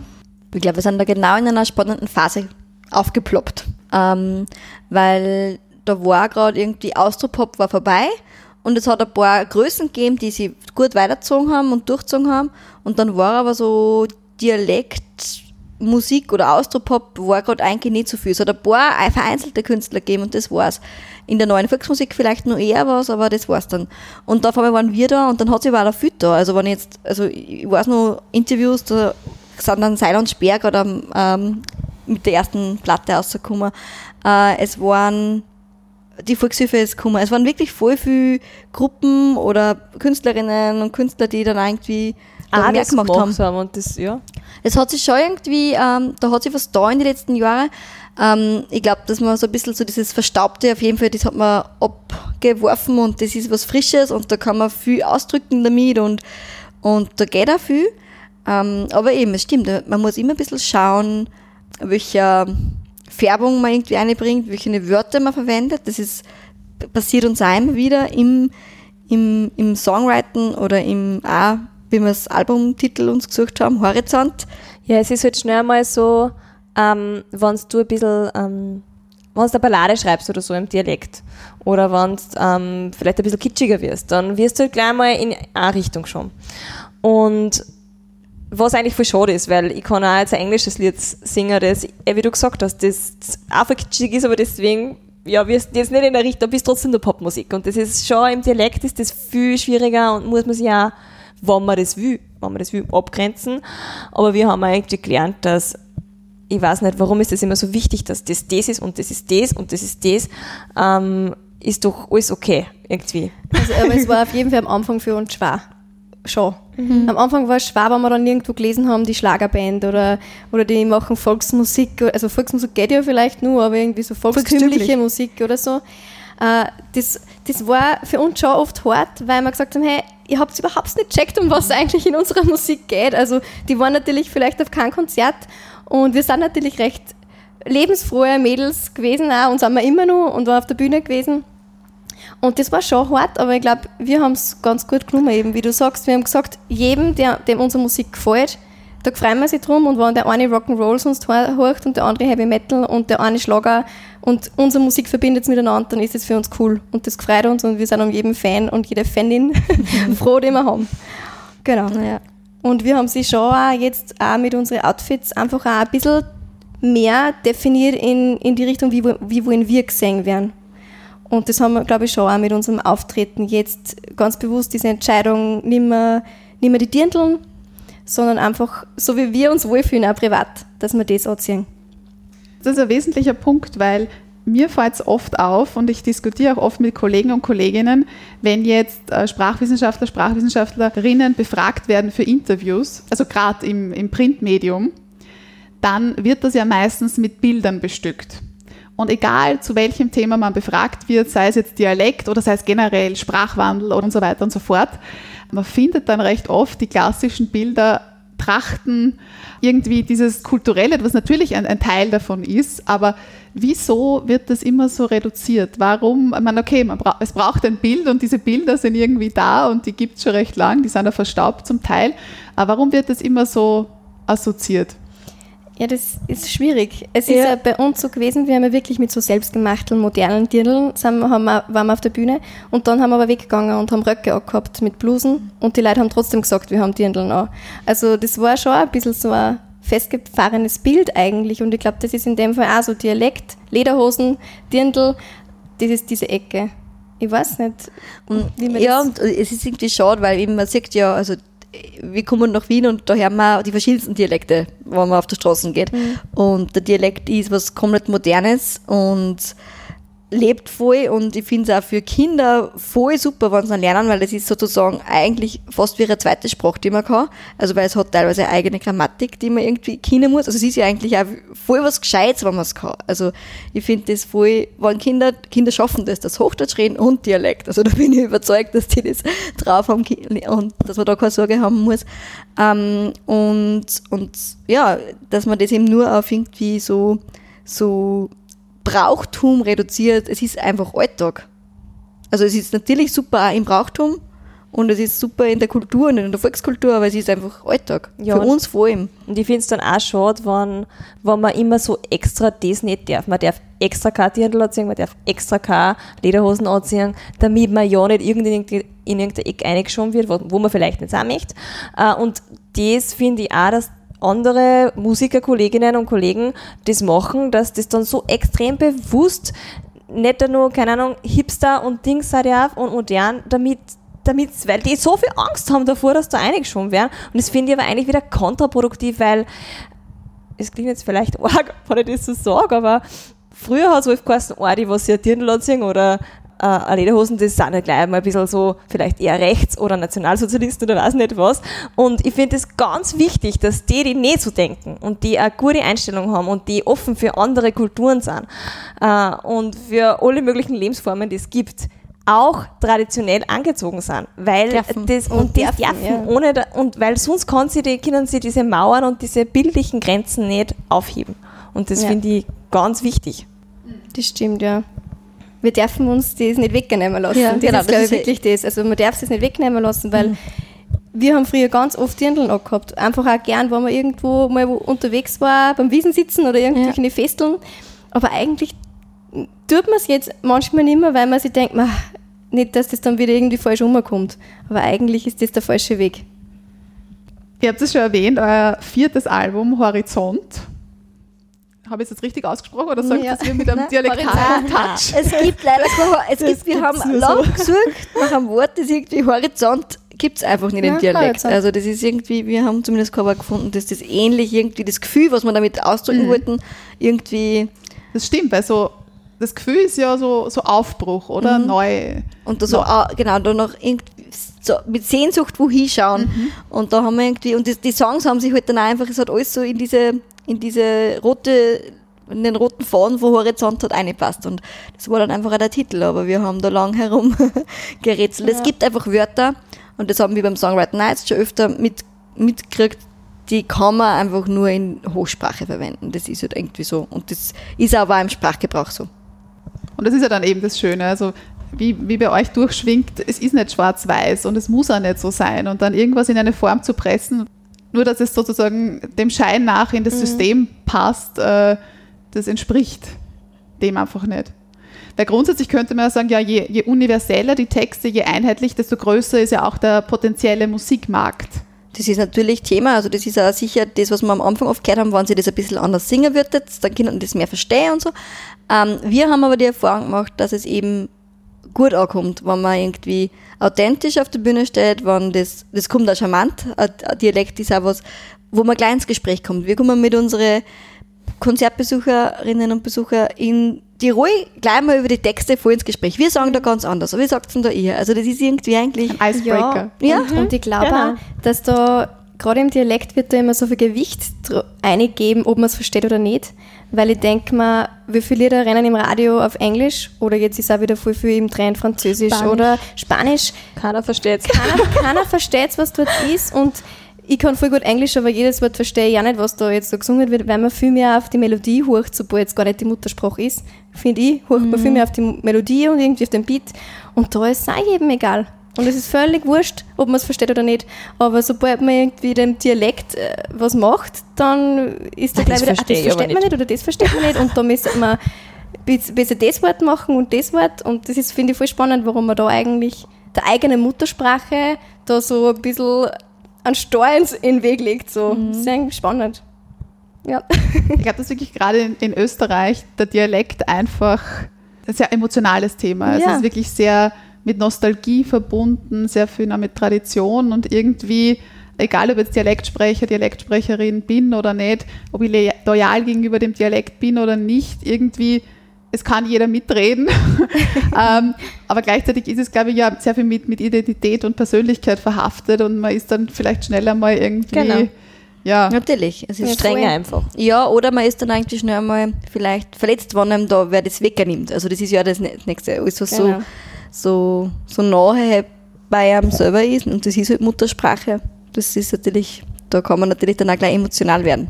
Ich glaube, wir sind da genau in einer spannenden Phase aufgeploppt. Ähm, weil da war gerade irgendwie Austropop war vorbei und es hat ein paar Größen gegeben, die sie gut weitergezogen haben und durchgezogen haben. Und dann war aber so Dialektmusik oder Austropop war gerade eigentlich nicht so viel. Es hat ein paar vereinzelte Künstler gegeben und das war's. In der neuen Volksmusik vielleicht nur eher was, aber das war's dann. Und auf einmal waren wir da und dann hat sich aber auch viel da. Also wenn ich jetzt, also ich weiß noch Interviews, da sind dann Seil und Speer gerade ähm, mit der ersten Platte rausgekommen. Äh, es waren die Volkshilfe ist gekommen. Es waren wirklich voll viele Gruppen oder Künstlerinnen und Künstler, die dann irgendwie auch mehr gemacht haben. haben. Und das, ja. Es hat sich schon irgendwie, ähm, da hat sich was da in den letzten Jahren. Ähm, ich glaube, dass man so ein bisschen so dieses Verstaubte auf jeden Fall, das hat man abgeworfen und das ist was Frisches und da kann man viel ausdrücken damit und, und da geht auch viel. Ähm, aber eben, es stimmt, man muss immer ein bisschen schauen, welche Färbung man irgendwie einbringt, welche Wörter man verwendet. Das ist, passiert uns auch immer wieder im, im, im Songwriting oder im, auch, wie wir das Albumtitel uns gesucht haben, Horizont. Ja, es ist halt schnell mal so, ähm, wenn du ein bisschen, ähm, wenn du eine Ballade schreibst oder so im Dialekt oder wenn du ähm, vielleicht ein bisschen kitschiger wirst, dann wirst du halt gleich mal in eine Richtung schon. Und was eigentlich voll schade ist, weil ich kann auch jetzt ein englisches Lied singen, das, eh, wie du gesagt hast, das voll kitschig ist, aber deswegen, ja, wirst jetzt nicht in der Richtung, bist trotzdem der Popmusik. Und das ist schon, im Dialekt ist das viel schwieriger und muss man sich auch, wenn man das will, wenn man das will, abgrenzen. Aber wir haben eigentlich gelernt, dass ich weiß nicht, warum ist das immer so wichtig, dass das das ist und das ist das und das ist das, ähm, ist doch alles okay, irgendwie. Also, aber es war auf jeden Fall am Anfang für uns schwer. Schon. Am Anfang war es schwer, wenn wir dann irgendwo gelesen haben, die Schlagerband oder, oder die machen Volksmusik. Also Volksmusik geht ja vielleicht nur, aber irgendwie so volkstümliche Volkstümlich. Musik oder so. Äh, das, das war für uns schon oft hart, weil wir gesagt haben, hey, ihr habt überhaupt nicht checkt, um was eigentlich in unserer Musik geht. Also die waren natürlich vielleicht auf kein Konzert und wir sind natürlich recht lebensfrohe Mädels gewesen auch und sind wir immer noch und waren auf der Bühne gewesen. Und das war schon hart, aber ich glaube, wir haben es ganz gut genommen, eben wie du sagst. Wir haben gesagt, jedem, der, dem unsere Musik gefällt, da freuen wir sich drum und wenn der eine Rock'n'Roll sonst horcht und der andere Heavy Metal und der eine Schlager und unsere Musik verbindet es miteinander, dann ist es für uns cool und das freut uns und wir sind um jeden Fan und jede Fanin froh, den wir haben. Genau. Naja. Und wir haben sie schon auch jetzt auch mit unseren Outfits einfach auch ein bisschen mehr definiert in, in die Richtung, wie, wie wollen wir gesehen werden. Und das haben wir, glaube ich, schon auch mit unserem Auftreten jetzt ganz bewusst diese Entscheidung, nicht mehr, nicht mehr die Dirndln, sondern einfach so, wie wir uns wohlfühlen, auch privat, dass wir das anziehen. Das ist ein wesentlicher Punkt, weil mir fällt es oft auf und ich diskutiere auch oft mit Kollegen und Kolleginnen, wenn jetzt äh, Sprachwissenschaftler, Sprachwissenschaftlerinnen befragt werden für Interviews, also gerade im, im Printmedium, dann wird das ja meistens mit Bildern bestückt. Und egal zu welchem Thema man befragt wird, sei es jetzt Dialekt oder sei es generell Sprachwandel und so weiter und so fort, man findet dann recht oft die klassischen Bilder, Trachten, irgendwie dieses Kulturelle, was natürlich ein, ein Teil davon ist, aber wieso wird das immer so reduziert? Warum? Ich meine, okay, man bra es braucht ein Bild und diese Bilder sind irgendwie da und die gibt es schon recht lang, die sind ja verstaubt zum Teil, aber warum wird das immer so assoziiert? Ja, das ist schwierig. Es ist Ja. ja bei uns so gewesen, wir haben ja wirklich mit so selbstgemachten, modernen wir- haben wir, waren wir auf der Bühne und dann haben wir aber weggegangen und haben Röcke angehabt mit Blusen und die Leute haben trotzdem gesagt, wir haben Dirndln an. Also das war schon ein bisschen so ein festgefahrenes Bild eigentlich und ich glaube, das ist in dem Fall auch so Dialekt, Lederhosen, Dirndl, das ist diese Ecke. Ich weiß nicht, Und, wie man ja, das... und es ist irgendwie schade, weil eben man sieht ja, also wir kommen nach Wien und da hören wir die verschiedensten Dialekte, wenn man auf der Straße geht. Und der Dialekt ist was komplett Modernes und lebt voll und ich finde es auch für Kinder voll super, wenn sie lernen, weil das ist sozusagen eigentlich fast wie eine zweite Sprache, die man kann. Also weil es hat teilweise eine eigene Grammatik, die man irgendwie kennen muss. Also es ist ja eigentlich auch voll was Gescheites, wenn man es kann. Also ich finde das voll, wenn Kinder, Kinder schaffen das, das Hochdeutsch reden und Dialekt. Also da bin ich überzeugt, dass die das drauf haben und dass man da keine Sorge haben muss. Ähm, und, und ja, dass man das eben nur auf irgendwie so, so Brauchtum reduziert. Es ist einfach Alltag. Also es ist natürlich super auch im Brauchtum und es ist super in der Kultur und in der Volkskultur, aber es ist einfach Alltag. Ja, Für uns vor allem. Und ich finde es dann auch schade, wenn, wenn man immer so extra das nicht darf. Man darf extra kein Dirndl anziehen, man darf extra keine Lederhosen anziehen, damit man ja nicht irgendwie in, irgendein- in irgendein Eck eingeschoben wird, wo, wo man vielleicht nicht sein möchte. Äh, Und das finde ich auch, dass andere Musiker, Kolleginnen und Kollegen das machen, dass das dann so extrem bewusst nicht nur, keine Ahnung, Hipster und Dings und modern, damit damit, weil die so viel Angst haben davor, dass da eingeschoben werden. Und das finde ich aber eigentlich wieder kontraproduktiv, weil es klingt jetzt vielleicht arg, wenn ich das so sage, aber früher hat es oft geheißen, oh, die, was sie Dirndl anziehen oder äh, Lederhosen, das sind ja gleich mal ein bisschen so, vielleicht eher rechts oder Nationalsozialisten oder weiß nicht was. Und ich finde es ganz wichtig, dass die, die nicht so denken und die eine gute Einstellung haben und die offen für andere Kulturen sind äh, und für alle möglichen Lebensformen, die es gibt, auch traditionell angezogen sind, weil Dürfen. das und, Und dürfen, dürfen, ja. ohne da, und weil sonst kann sie die, können sie diese Mauern und diese bildlichen Grenzen nicht aufheben. Und das Ja. finde ich ganz wichtig. Das stimmt, ja. Wir dürfen uns das nicht wegnehmen lassen. Ja, das genau, ist, glaube ich, wirklich das. Also man darf es nicht wegnehmen lassen, weil wir haben früher ganz oft Dirndl angehabt. Einfach auch gern, wenn man irgendwo mal wo unterwegs war, beim Wiesen sitzen oder irgendwelche Festeln. Aber eigentlich tut man es jetzt manchmal nicht mehr, weil man sich denkt, "Ma, nicht, dass das dann wieder irgendwie falsch rumkommt. Aber eigentlich ist das der falsche Weg. Ihr habt es schon erwähnt, euer viertes Album Horizont. Habe ich es jetzt richtig ausgesprochen oder sagt Ja. das ihr mit einem dialektalen Touch? Es gibt leider kein, es gibt, wir haben lang so. gesucht nach einem Wort, das irgendwie Horizont gibt es einfach nicht im Ja, Dialekt. Horizont. Also das ist irgendwie, wir haben zumindest kein Wort gefunden, dass das ähnlich irgendwie das Gefühl, was wir damit ausdrücken wollten, irgendwie Das stimmt, weil so das Gefühl ist ja so, so Aufbruch, oder? Neu. und da so, ah, genau, da noch irgendwie so mit Sehnsucht wo hinschauen. Und da haben wir irgendwie, und die, die Songs haben sich halt dann auch einfach, es hat alles so in diese, in diese rote, in den roten Faden von Horizont hat eingepasst. Und das war dann einfach auch der Titel, aber wir haben da lang herum gerätselt. Es gibt einfach Wörter, und das haben wir beim Songwriter Nights schon öfter mit, mitgekriegt, die kann man einfach nur in Hochsprache verwenden. Das ist halt irgendwie so. Und das ist aber auch im Sprachgebrauch so. Und das ist ja dann eben das Schöne. Also wie, wie bei euch durchschwingt, es ist nicht schwarz-weiß und es muss auch nicht so sein. Und dann irgendwas in eine Form zu pressen, nur dass es sozusagen dem Schein nach in das System passt, äh, das entspricht dem einfach nicht. Weil grundsätzlich könnte man ja sagen, ja, je, je universeller die Texte, je einheitlich, desto größer ist ja auch der potenzielle Musikmarkt. Das ist natürlich Thema, also das ist auch sicher das, was wir am Anfang oft gehört haben, wenn sie das ein bisschen anders singen würdet, dann können das mehr verstehen und so. Ähm, wir haben aber die Erfahrung gemacht, dass es eben gut ankommt, wenn man irgendwie authentisch auf der Bühne steht, wenn das, das kommt auch charmant, ein Dialekt ist auch was, wo man gleich ins Gespräch kommt. Wir kommen mit unseren Konzertbesucherinnen und Besuchern in Tirol gleich mal über die Texte voll ins Gespräch. Wir sagen da ganz anders, aber wie sagt denn da ihr? Also das ist irgendwie eigentlich, Ein Icebreaker. ja, Und, und ich glaube genau. auch, dass da gerade im Dialekt wird da immer so viel Gewicht eingegeben, ob man es versteht oder nicht. Weil ich denke mir, wie viele Lieder rennen im Radio auf Englisch oder jetzt ist auch wieder voll viel im Trend Französisch Spanisch. oder Spanisch. Keiner versteht es. Keiner, keiner versteht, was dort ist und ich kann voll gut Englisch, aber jedes Wort verstehe ich auch nicht, was da jetzt so gesungen wird, weil man viel mehr auf die Melodie hurcht, sobald es gar nicht die Muttersprache ist. Finde ich, hurcht man viel mehr auf die Melodie und irgendwie auf den Beat. Und da ist es auch jedem egal. Und es ist völlig wurscht, ob man es versteht oder nicht. Aber sobald man irgendwie dem Dialekt äh, was macht, dann ist da gleich wieder, ah, das versteht man nicht oder das versteht man nicht. Und da müsste man besser das Wort machen und das Wort. Und das ist, finde ich, voll spannend, warum man da eigentlich der eigenen Muttersprache da so ein bisschen an Steuern in den Weg legt. So. Das ist eigentlich spannend. Ja. Ich glaube, dass wirklich gerade in, in Österreich der Dialekt einfach ein sehr emotionales Thema. ist. Ja. Es ist wirklich sehr mit Nostalgie verbunden, sehr viel auch mit Tradition und irgendwie, egal ob jetzt Dialektsprecher, Dialektsprecherin bin oder nicht, ob ich loyal gegenüber dem Dialekt bin oder nicht, irgendwie, es kann jeder mitreden. ähm, aber gleichzeitig ist es, glaube ich, ja sehr viel mit, mit Identität und Persönlichkeit verhaftet und man ist dann vielleicht schneller mal irgendwie, Genau. ja, natürlich. Es ist Ja, Strenger einfach. Ja, oder man ist dann eigentlich schnell einmal vielleicht verletzt, wenn einem da wer das wegnimmt. Also das ist ja das nä- nächste. Alles, was Genau. so, so, so nahe bei einem selber ist und das ist halt Muttersprache. Das ist natürlich, da kann man natürlich dann auch gleich emotional werden.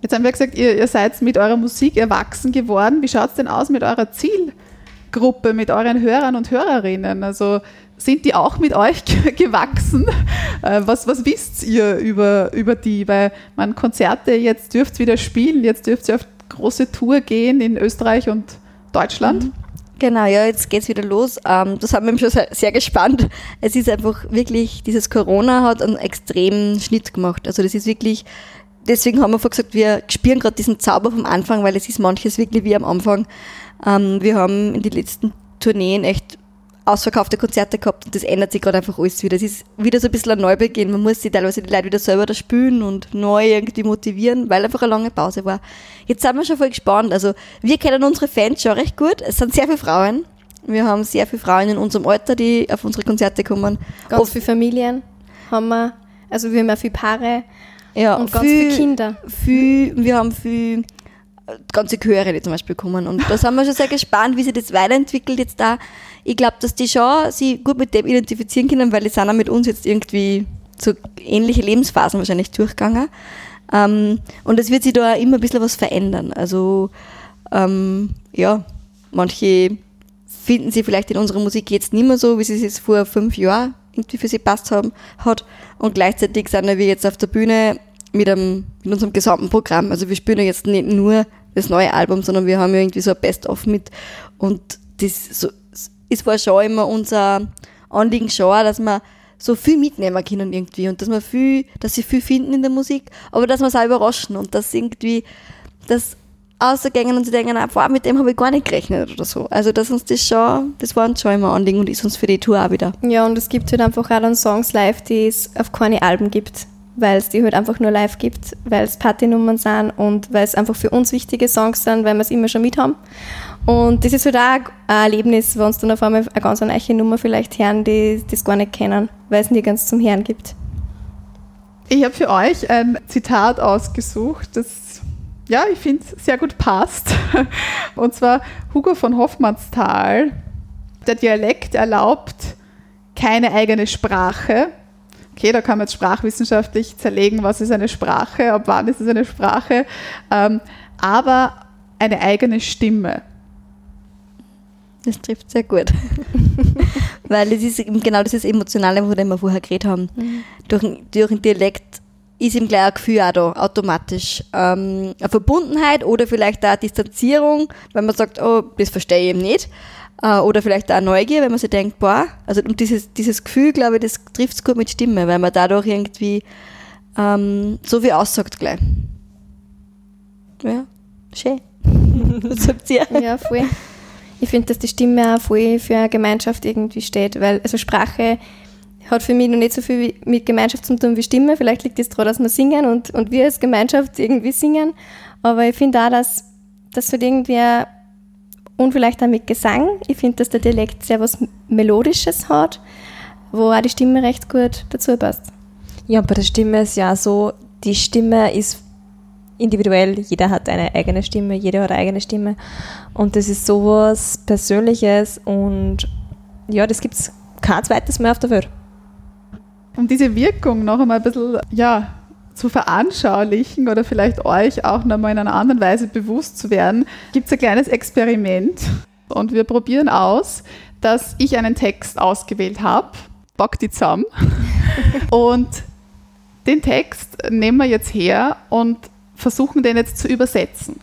Jetzt haben wir gesagt, ihr, ihr seid mit eurer Musik erwachsen geworden. Wie schaut es denn aus mit eurer Zielgruppe, mit euren Hörern und Hörerinnen? Also sind die auch mit euch ge- gewachsen? Äh, was, was wisst ihr über, über die? Weil man Konzerte, jetzt dürft ihr wieder spielen, jetzt dürft ihr auf große Tour gehen in Österreich und Deutschland. Genau, ja, jetzt geht's wieder los. Ähm, das haben wir schon sehr, sehr gespannt. Es ist einfach wirklich, dieses Corona hat einen extremen Schnitt gemacht. Also das ist wirklich, deswegen haben wir vorher gesagt, wir spüren gerade diesen Zauber vom Anfang, weil es ist manches wirklich wie am Anfang. Ähm, wir haben in den letzten Tourneen echt ausverkaufte Konzerte gehabt und das ändert sich gerade einfach alles wieder. Es ist wieder so ein bisschen ein Neubeginn. Man muss sich teilweise die Leute wieder selber da spülen und neu irgendwie motivieren, weil einfach eine lange Pause war. Jetzt sind wir schon voll gespannt. Also wir kennen unsere Fans schon recht gut. Es sind sehr viele Frauen. Wir haben sehr viele Frauen in unserem Alter, die auf unsere Konzerte kommen. Ganz Oft- viele Familien haben wir. Also wir haben ja viele Paare ja, und ganz viele Kinder. viel, wir haben viel ganze Chöre, die zum Beispiel kommen. Und da sind wir schon sehr gespannt, wie sich das weiterentwickelt jetzt da. Ich glaube, dass die schon sich gut mit dem identifizieren können, weil die sind auch mit uns jetzt irgendwie so ähnliche Lebensphasen wahrscheinlich durchgegangen. Ähm, und es wird sich da immer ein bisschen was verändern. Also, ähm, ja, manche finden sie vielleicht in unserer Musik jetzt nicht mehr so, wie sie es jetzt vor fünf Jahren irgendwie für sie passt haben, hat. Und gleichzeitig sind wir jetzt auf der Bühne mit, einem, mit unserem gesamten Programm. Also wir spielen ja jetzt nicht nur das neue Album, sondern wir haben ja irgendwie so ein Best-of mit. Und das so, es war schon immer unser Anliegen schon, dass wir so viel mitnehmen können irgendwie und dass wir viel, dass sie viel finden in der Musik, aber dass wir es auch überraschen und dass irgendwie das ausgängen und sie denken, ah, boah, mit dem habe ich gar nicht gerechnet oder so. Also dass uns das schon, das war uns schon immer Anliegen und ist uns für die Tour auch wieder. Ja, und es gibt halt einfach auch dann Songs live, die es auf keine Alben gibt, weil es die halt einfach nur live gibt, weil es Partynummern sind und weil es einfach für uns wichtige Songs sind, weil wir es immer schon mit haben. Und das ist halt auch ein Erlebnis, wenn uns dann auf einmal eine ganz neue Nummer vielleicht hören, die das gar nicht kennen, weil es nirgends zum Hören gibt. Ich habe für euch ein Zitat ausgesucht, das ja, ich finde sehr gut passt. Und zwar Hugo von Hoffmannsthal. Der Dialekt erlaubt keine eigene Sprache. Okay, da kann man jetzt sprachwissenschaftlich zerlegen, was ist eine Sprache, ab wann ist es eine Sprache, ähm, aber eine eigene Stimme. Das trifft sehr gut. Weil es ist eben genau dieses Emotionale, worüber wir vorher geredet haben. Durch, durch den Dialekt ist ihm gleich ein Gefühl auch da, automatisch. Ähm, eine Verbundenheit oder vielleicht auch eine Distanzierung, weil man sagt, oh, das verstehe ich eben nicht. Äh, oder vielleicht auch Neugier, wenn man sich denkt, boah, also und dieses, dieses Gefühl, glaube ich, das trifft es gut mit Stimme, weil man dadurch irgendwie ähm, so viel aussagt gleich. Ja, schön. Was sagt ihr? Ja, voll. Ich finde, dass die Stimme auch voll für eine Gemeinschaft irgendwie steht, weil also Sprache hat für mich noch nicht so viel mit Gemeinschaft zu tun wie Stimme. Vielleicht liegt es daran, dass wir singen und, und wir als Gemeinschaft irgendwie singen. Aber ich finde auch, dass das wird irgendwie und vielleicht auch mit Gesang. Ich finde, dass der Dialekt sehr was Melodisches hat, wo auch die Stimme recht gut dazu passt. Ja, bei der Stimme ist ja so, die Stimme ist individuell, jeder hat eine eigene Stimme, jeder hat eine eigene Stimme. Und das ist sowas Persönliches und ja, das gibt es kein zweites mehr auf der Welt. Um diese Wirkung noch einmal ein bisschen ja, zu veranschaulichen oder vielleicht euch auch noch mal in einer anderen Weise bewusst zu werden, gibt es ein kleines Experiment und wir probieren aus, dass ich einen Text ausgewählt habe, bock die zusammen und den Text nehmen wir jetzt her und versuchen den jetzt zu übersetzen.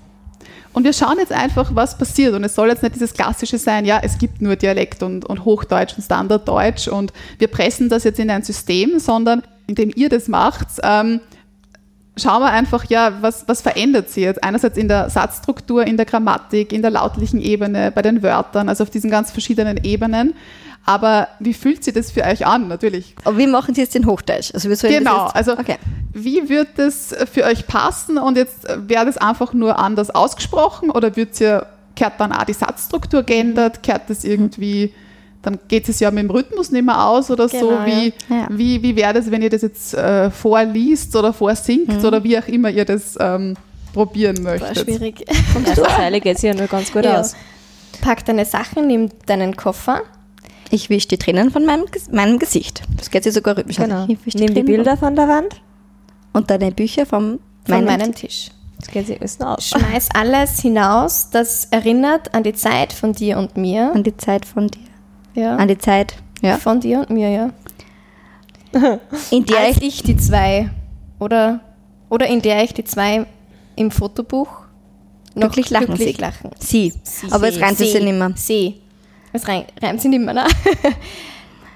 Und wir schauen jetzt einfach, was passiert. Und es soll jetzt nicht dieses Klassische sein, ja, es gibt nur Dialekt und, und Hochdeutsch und Standarddeutsch und wir pressen das jetzt in ein System, sondern indem ihr das macht, ähm, schauen wir einfach, ja, was, was verändert sich jetzt? Einerseits in der Satzstruktur, in der Grammatik, in der lautlichen Ebene, bei den Wörtern, also auf diesen ganz verschiedenen Ebenen. Aber wie fühlt sich das für euch an, natürlich? Aber wie machen Sie jetzt den Hochdeutsch? Also wir sollen Genau, das also jetzt, okay. wie wird das für euch passen und jetzt wäre das einfach nur anders ausgesprochen oder wird ihr, kehrt dann auch die Satzstruktur geändert, kehrt das irgendwie, dann geht es ja mit dem Rhythmus nicht mehr aus oder so, Genau, wie, ja. Ja. wie, wie wäre das, wenn ihr das jetzt äh, vorliest oder vorsingt oder wie auch immer ihr das ähm, probieren War möchtet. schwierig. Von der Zeile geht es ja nur ganz gut Ja. aus. Pack deine Sachen, nimm deinen Koffer. Ich wische die Tränen von meinem, meinem Gesicht. Das geht sich sogar rhythmisch. Genau. aus. Ich wisch Nimm die Bilder von der Wand, Und deine Bücher vom Von meinem, meinem Tisch. das geht sich alles aus. Schmeiß alles hinaus, das erinnert an die Zeit von dir und mir. An die Zeit von dir. Ja. An die Zeit, ja. Von dir und mir, ja. In der Als ich, ich die zwei oder, oder in der ich die zwei im Fotobuch noch Glücklich lachen glücklich sie. lachen. sie. Sie, Aber sie, jetzt reimt sie, sich nicht mehr. Sie. Es reimt sich nicht mehr, ne?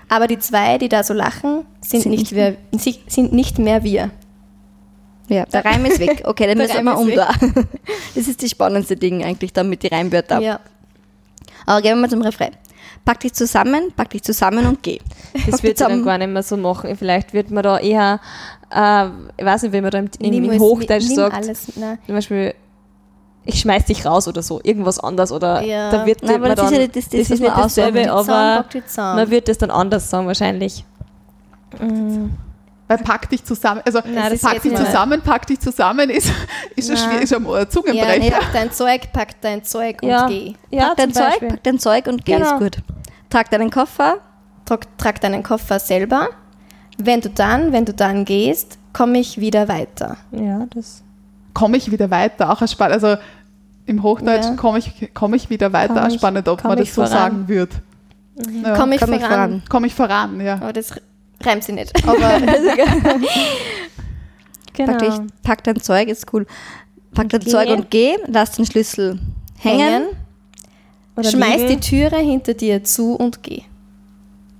Aber die zwei, die da so lachen, sind, Sind nicht, sie- sind nicht mehr wir. Ja, der Reim ist weg. Okay, dann Der müssen wir um weg. da. Das ist das spannendste Ding eigentlich, dann mit den Reimwörtern. Ja. Aber gehen wir mal zum Refrain. Pack dich zusammen, pack dich zusammen und geh. Das wird dich ja dann gar nicht mehr so machen. Vielleicht wird man da eher, äh, ich weiß nicht, wie man da im, im, im Hochdeutsch nimm sagt, Alles, zum Beispiel, ich schmeiß dich raus oder so, irgendwas anderes. Oder Ja. da wird Nein, aber man das ist dann, ja nicht das- das, das ist nicht dasselbe, aber man wird das dann anders sagen wahrscheinlich. Weil pack dich zusammen, also Nein, pack dich zusammen, pack dich zusammen ist, ist, ein, schwer- ist ein ja, Zungenbrecher. pack dein Zeug, pack dein Zeug Ja. und geh. Ja, pack dein Zeug, Beispiel. pack dein Zeug und geh, Genau. ist gut. Trag deinen Koffer, Trag, trag deinen Koffer selber. Wenn du dann, wenn du dann gehst, komme ich wieder weiter. Ja, das komme ich wieder weiter, auch ein spannend, also im Hochdeutsch Ja. komme ich, komme ich wieder weiter, Komm ich- spannend, ob komm man das ich so voran. sagen wird. Ja. Komme ich, komm ich voran. voran. Komme ich voran, ja. Aber das reimt sich nicht. Aber genau. pack, dich, pack dein Zeug, ist cool. Pack dein geh. Zeug und geh, lass den Schlüssel hängen. Oder Schmeiß liegen. die Türe hinter dir zu und geh.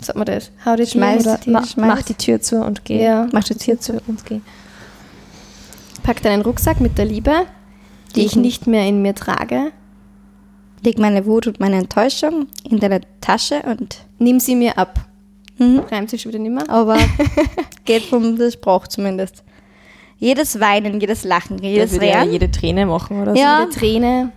Sagt man das? Hau die Tür Schmeiß dir. Ma schmeiß. mach die Tür zu und geh. Ja. Mach die Tür zu und geh. Pack deinen Rucksack mit der Liebe, die ich nicht mehr in mir trage. Leg meine Wut und meine Enttäuschung in deine Tasche und Nimm sie mir ab. Mhm. Reimt sich schon wieder nicht mehr. aber geht vom der Spruch zumindest. Jedes Weinen, jedes Lachen, jedes würde ja jede Träne machen oder Ja. Jede Träne.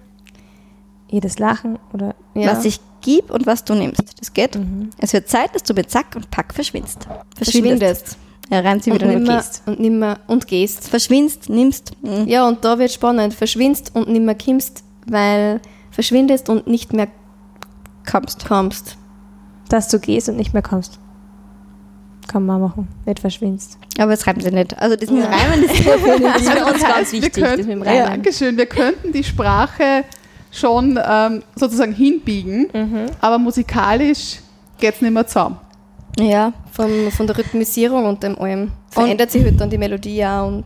Jedes Lachen oder Ja. was ich gib und was du nimmst. Das geht. Mhm. Es wird Zeit, dass du mit Zack und Pack verschwindst. verschwindest. Ja, reimt sie Und wieder und nimmer, gehst. und nimmer und gehst. Verschwindst, nimmst. mhm. Ja, und da wird spannend. Verschwindst und nimmer kimmst, weil verschwindest und nicht mehr Kommst. kommst. dass du gehst und nicht mehr kommst. Kann man machen. Nicht verschwindest. Aber das schreiben sie nicht. Also das mit dem Ja. Reimen ist Das ist für uns ganz wir wichtig, das könnten, mit dem ja. Dankeschön, wir könnten die Sprache schon ähm, sozusagen hinbiegen, Mhm. aber musikalisch geht es nicht mehr zusammen. Ja. Von, von der Rhythmisierung und dem allem verändert sich halt dann die Melodie auch und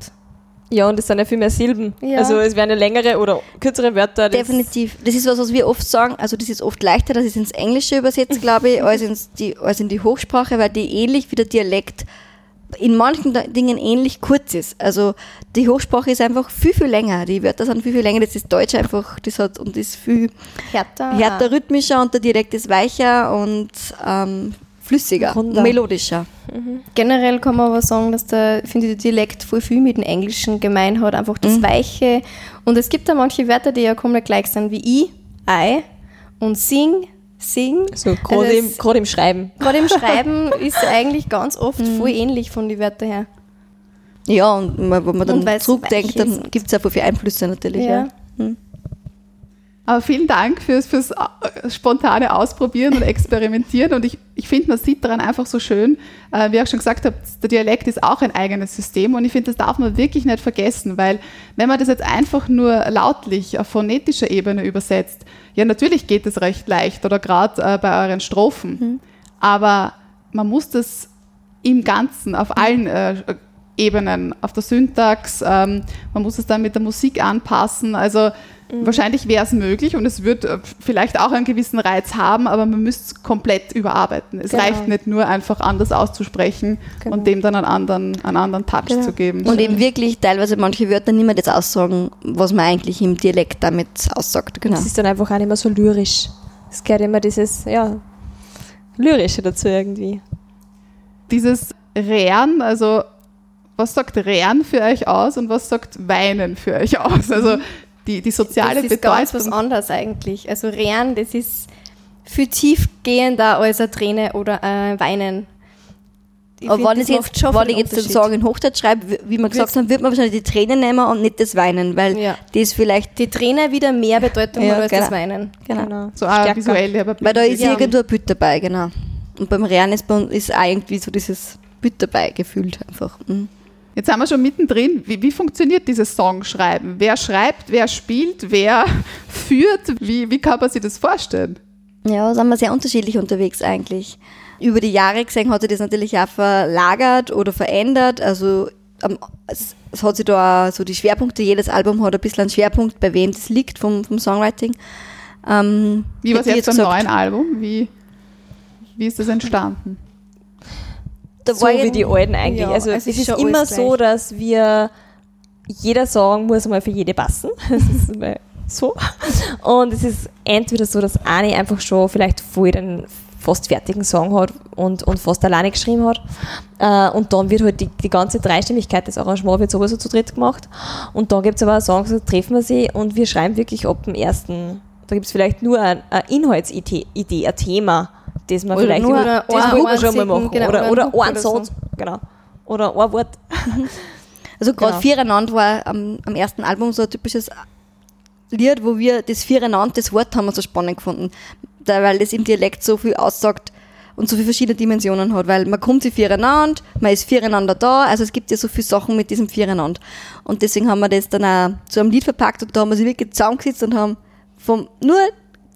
Ja, und es sind ja viel mehr Silben. Ja. Also es werden ja längere oder kürzere Wörter. Das Definitiv. Das ist was, was wir oft sagen. Also das ist oft leichter, dass ich es ins Englische übersetze, glaube ich, als, ins die, als in die Hochsprache, weil die ähnlich wie der Dialekt in manchen Dingen ähnlich kurz ist. Also die Hochsprache ist einfach viel, viel länger. Die Wörter sind viel, viel länger. Das ist Deutsch einfach, das hat und ist viel härter. härter, rhythmischer und der Dialekt ist weicher und ähm, flüssiger, Runder. melodischer. Generell kann man aber sagen, dass der, finde ich, der Dialekt voll viel mit dem Englischen gemein hat, einfach das Mhm. Weiche. Und es gibt da manche Wörter, die ja komplett gleich sind wie I, I und sing, sing. so gerade Also im, gerade im Schreiben. Gerade im Schreiben ist eigentlich ganz oft Mhm. voll ähnlich von den Wörtern her. Ja, und wenn man dann zurückdenkt, dann gibt es auch voll viele Einflüsse natürlich. Ja. Aber vielen Dank fürs, fürs äh, spontane Ausprobieren und Experimentieren. Und ich, ich finde, man sieht daran einfach so schön, äh, wie ich auch schon gesagt habe, der Dialekt ist auch ein eigenes System. Und ich finde, das darf man wirklich nicht vergessen, weil wenn man das jetzt einfach nur lautlich auf phonetischer Ebene übersetzt, ja, natürlich geht es recht leicht oder gerade äh, bei euren Strophen. Aber man muss das im Ganzen, auf allen äh, Ebenen, auf der Syntax, ähm, man muss es dann mit der Musik anpassen. Also wahrscheinlich wäre es möglich und es wird äh, vielleicht auch einen gewissen Reiz haben, aber man müsste es komplett überarbeiten. Es Genau. reicht nicht nur einfach anders auszusprechen Genau. und dem dann einen anderen, einen anderen Touch Genau. zu geben. Und eben wirklich teilweise manche Wörter nicht mehr das aussagen, was man eigentlich im Dialekt damit aussagt. Genau. Es ist dann einfach auch nicht mehr so lyrisch. Es gehört immer dieses, ja, Lyrische dazu irgendwie. Dieses Rähren, also was sagt Rähren für euch aus und was sagt Weinen für euch aus? Also die, die soziale das ist ganz was Bedeutung. anderes eigentlich. Also Rehren, das ist viel tiefgehender als eine Träne oder ein Weinen. Ich Aber wenn ich jetzt, schon wenn ich jetzt. Song in Hochdeutsch schreibe, wie- wir gesagt haben, wird man wahrscheinlich die Tränen nehmen und nicht das Weinen, weil Ja. das vielleicht, Die Träne wieder mehr Bedeutung Ja, hat als genau. das Weinen. genau. So auch visuell, aber Weil da ist Ja. irgendwo ein Bild dabei, genau. Und beim Rehren ist, ist auch irgendwie so dieses Bild dabei gefühlt einfach. Mhm. Jetzt sind wir schon mittendrin. Wie, wie funktioniert dieses Songschreiben? Wer schreibt, wer spielt, wer führt? Wie, wie kann man sich das vorstellen? Ja, da sind wir sehr unterschiedlich unterwegs eigentlich. Über die Jahre gesehen hat sich das natürlich auch verlagert oder verändert. Also ähm, es, hat sich da auch so die Schwerpunkte, jedes Album hat ein bisschen einen Schwerpunkt, bei wem das liegt vom, vom Songwriting. Ähm, Wie war es jetzt beim neuen Album? Wie, wie ist das entstanden? Da so war wie die alten eigentlich. Ja, also es es ist ist immer so, dass wir jeder Song muss mal für jede passen. Das ist mal so. Und es ist entweder so, dass eine einfach schon vielleicht voll den fast fertigen Song hat und, und fast alleine geschrieben hat. Äh, und dann wird halt die, die ganze Dreistimmigkeit des Arrangements wird sowieso zu dritt gemacht. Und dann gibt es aber auch Songs, da treffen wir sie und wir schreiben wirklich ab dem ersten, da gibt es vielleicht nur eine, eine Inhaltsidee, Idee, ein Thema, das man Oder vielleicht nur das wir schon mal machen. genau, oder oder oder, ein oder so. Satz, genau. Oder ein Wort. Also gerade Genau. Viereinander war am, am ersten Album so ein typisches Lied, wo wir das Viereinander, das Wort haben wir so spannend gefunden, da, weil das im Dialekt so viel aussagt und so viele verschiedene Dimensionen hat, weil man kommt sich viereinander, man ist viereinander da, also es gibt ja so viele Sachen mit diesem Viereinander. Und deswegen haben wir das dann auch zu einem Lied verpackt und da haben wir sich wirklich zusammengesetzt und haben vom, nur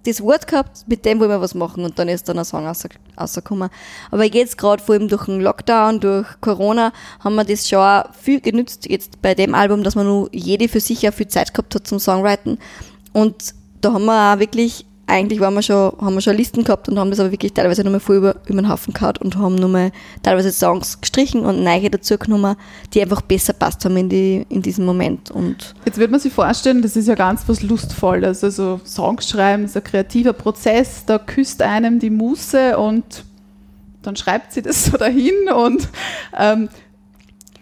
das Wort gehabt, mit dem wollen wir was machen und dann ist dann ein Song raus- rausgekommen. Aber jetzt gerade vor allem durch den Lockdown, durch Corona, haben wir das schon auch viel genützt, jetzt bei dem Album, dass man nur jede für sich auch viel Zeit gehabt hat zum Songwriten. Und da haben wir auch wirklich, eigentlich waren wir schon, haben wir schon Listen gehabt und haben das aber wirklich teilweise nochmal voll über, über den Haufen gehauen und haben nochmal teilweise Songs gestrichen und neue dazu genommen, die einfach besser passt haben in, die, in diesem Moment. Und Jetzt wird man sich vorstellen, das ist ja ganz was Lustvolles. Also Songs schreiben ist ein kreativer Prozess, da küsst einem die Muse und dann schreibt sie das so dahin und ähm,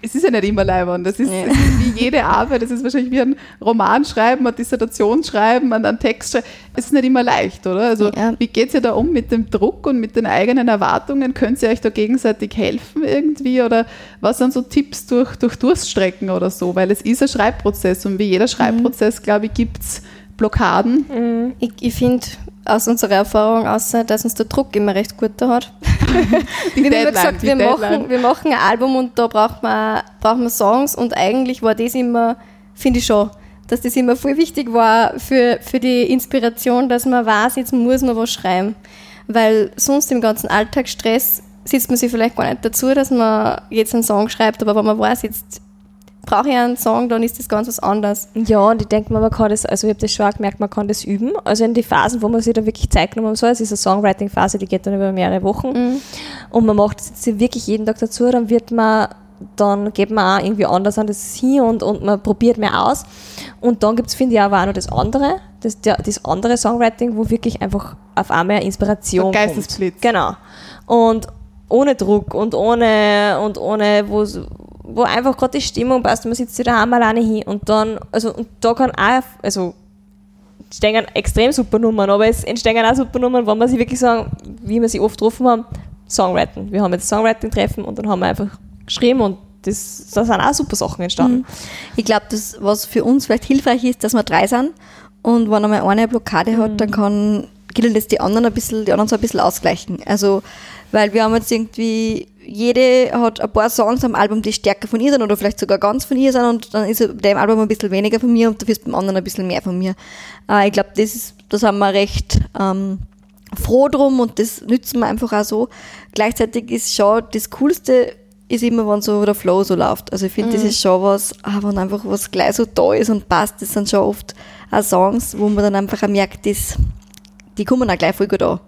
es ist ja nicht immer leibern. Das ist, Ja. es ist wie jede Arbeit. Es ist wahrscheinlich wie ein Roman schreiben, eine Dissertation schreiben, einen einen Text schreiben. Es ist nicht immer leicht, oder? Also Ja. wie geht es ihr da um mit dem Druck und mit den eigenen Erwartungen? Könnt ihr euch da gegenseitig helfen irgendwie? Oder was sind so Tipps durch, durch Durststrecken oder so? Weil es ist ein Schreibprozess und wie jeder Schreibprozess, glaube ich, gibt es Blockaden. Ich, ich finde, aus unserer Erfahrung, außer dass uns der Druck immer recht gut da hat. Wir haben immer gesagt, wir Deadline. machen, wir machen ein Album und da braucht man, braucht man Songs und eigentlich war das immer, finde ich schon, dass das immer voll wichtig war für, für die Inspiration, dass man weiß, jetzt muss man was schreiben. Weil sonst im ganzen Alltagsstress sitzt man sich vielleicht gar nicht dazu, dass man jetzt einen Song schreibt, aber wenn man weiß, jetzt brauche ich einen Song, dann ist das ganz was anderes. Ja, und ich denke mal, man kann das, also ich habe das schon auch gemerkt, man kann das üben. Also in die Phasen, wo man sich da wirklich Zeit genommen soll, es ist eine Songwriting-Phase, die geht dann über mehrere Wochen. Und man macht das jetzt wirklich jeden Tag dazu, dann wird man, dann geht man auch irgendwie anders an das hin und, und man probiert mehr aus. Und dann gibt es, finde ich, aber auch noch das andere, das, das andere Songwriting, wo wirklich einfach auf einmal Inspiration Geistesblitz. kommt. Genau. Und ohne Druck und ohne, und ohne, wo, wo einfach gerade die Stimmung passt, man sitzt sich daheim alleine hin und dann, also, und da kann auch, also, entstehen extrem super Nummern, aber es entstehen auch super Nummern, wenn man sich wirklich sagen, wie wir sie oft getroffen haben, Songwriting. Wir haben jetzt Songwriting-Treffen und dann haben wir einfach geschrieben und das, da sind auch super Sachen entstanden. Ich glaube, das, was für uns vielleicht hilfreich ist, dass wir drei sind und wenn einmal eine Blockade hat, dann kann gilt das die anderen ein bisschen, die anderen so ein bisschen ausgleichen. Also, weil wir haben jetzt irgendwie, jede hat ein paar Songs am Album, die stärker von ihr sind oder vielleicht sogar ganz von ihr sind und dann ist bei dem Album ein bisschen weniger von mir und dafür ist beim anderen ein bisschen mehr von mir. Äh, ich glaube, das ist, das haben wir recht ähm, froh drum und das nützen wir einfach auch so. Gleichzeitig ist schon das Coolste ist immer, wenn so der Flow so läuft. Also ich finde, das ist schon was, ah, wenn einfach was gleich so da ist und passt, das sind schon oft auch Songs, wo man dann einfach auch merkt, das, die kommen auch gleich voll gut an.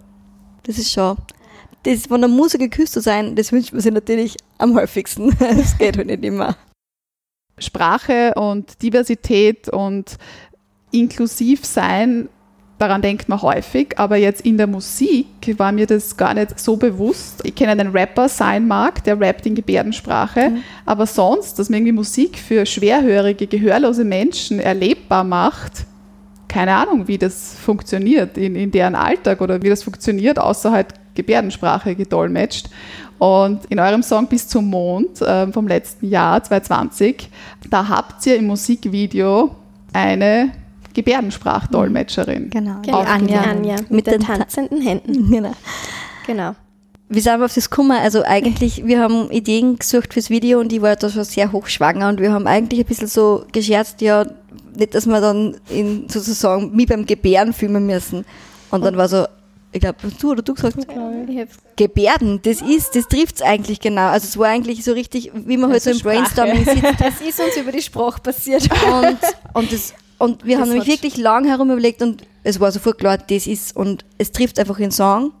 Das ist schon, das, von der Musik geküsst zu sein, das wünscht man sich natürlich am häufigsten. Das geht halt nicht immer. Sprache und Diversität und inklusiv sein, daran denkt man häufig, aber jetzt in der Musik war mir das gar nicht so bewusst. Ich kenne einen Rapper, sein mag, der rappt in Gebärdensprache, aber sonst, dass man irgendwie Musik für schwerhörige, gehörlose Menschen erlebbar macht, keine Ahnung, wie das funktioniert in, in deren Alltag oder wie das funktioniert, außer halt Gebärdensprache gedolmetscht. Und in eurem Song Bis zum Mond äh, vom letzten Jahr, 2020, da habt ihr im Musikvideo eine Gebärdensprachdolmetscherin. Genau. Die Aufgenommen. Anja, Anja mit, Mit den den Ta- tanzenden Händen. Genau. Genau. Wie sind wir auf das gekommen? Also eigentlich, wir haben Ideen gesucht fürs Video und ich war da schon sehr hochschwanger und wir haben eigentlich ein bisschen so gescherzt, ja, nicht, dass wir dann in, sozusagen mich beim Gebären filmen müssen. Und dann war so, ich glaube, du oder du gesagt, Ich hab's Gebärden, das ist, das trifft es eigentlich genau. Also es war eigentlich so richtig, wie man halt so im Brainstorming sitzt. Das ist uns über die Sprache passiert. Und, und, das, und wir Das haben nämlich wirklich lang herum überlegt und es war sofort klar, das ist, und es trifft einfach den Song.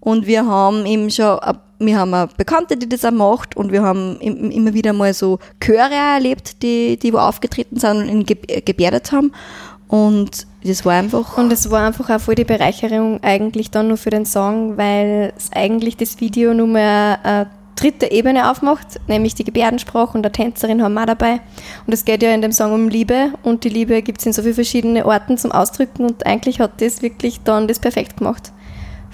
Und wir haben eben schon, wir haben eine Bekannte, die das auch macht und wir haben im- immer wieder mal so Chöre erlebt, die, die wo aufgetreten sind und ihn ge gebärdet haben. Und das war einfach, Und es war einfach auch voll die Bereicherung eigentlich dann nur für den Song, weil es eigentlich das Video nur mehr eine dritte Ebene aufmacht, nämlich die Gebärdensprache und der Tänzerin haben wir dabei. Und es geht ja in dem Song um Liebe und die Liebe gibt es in so viele verschiedene Orten zum Ausdrücken und eigentlich hat das wirklich dann das perfekt gemacht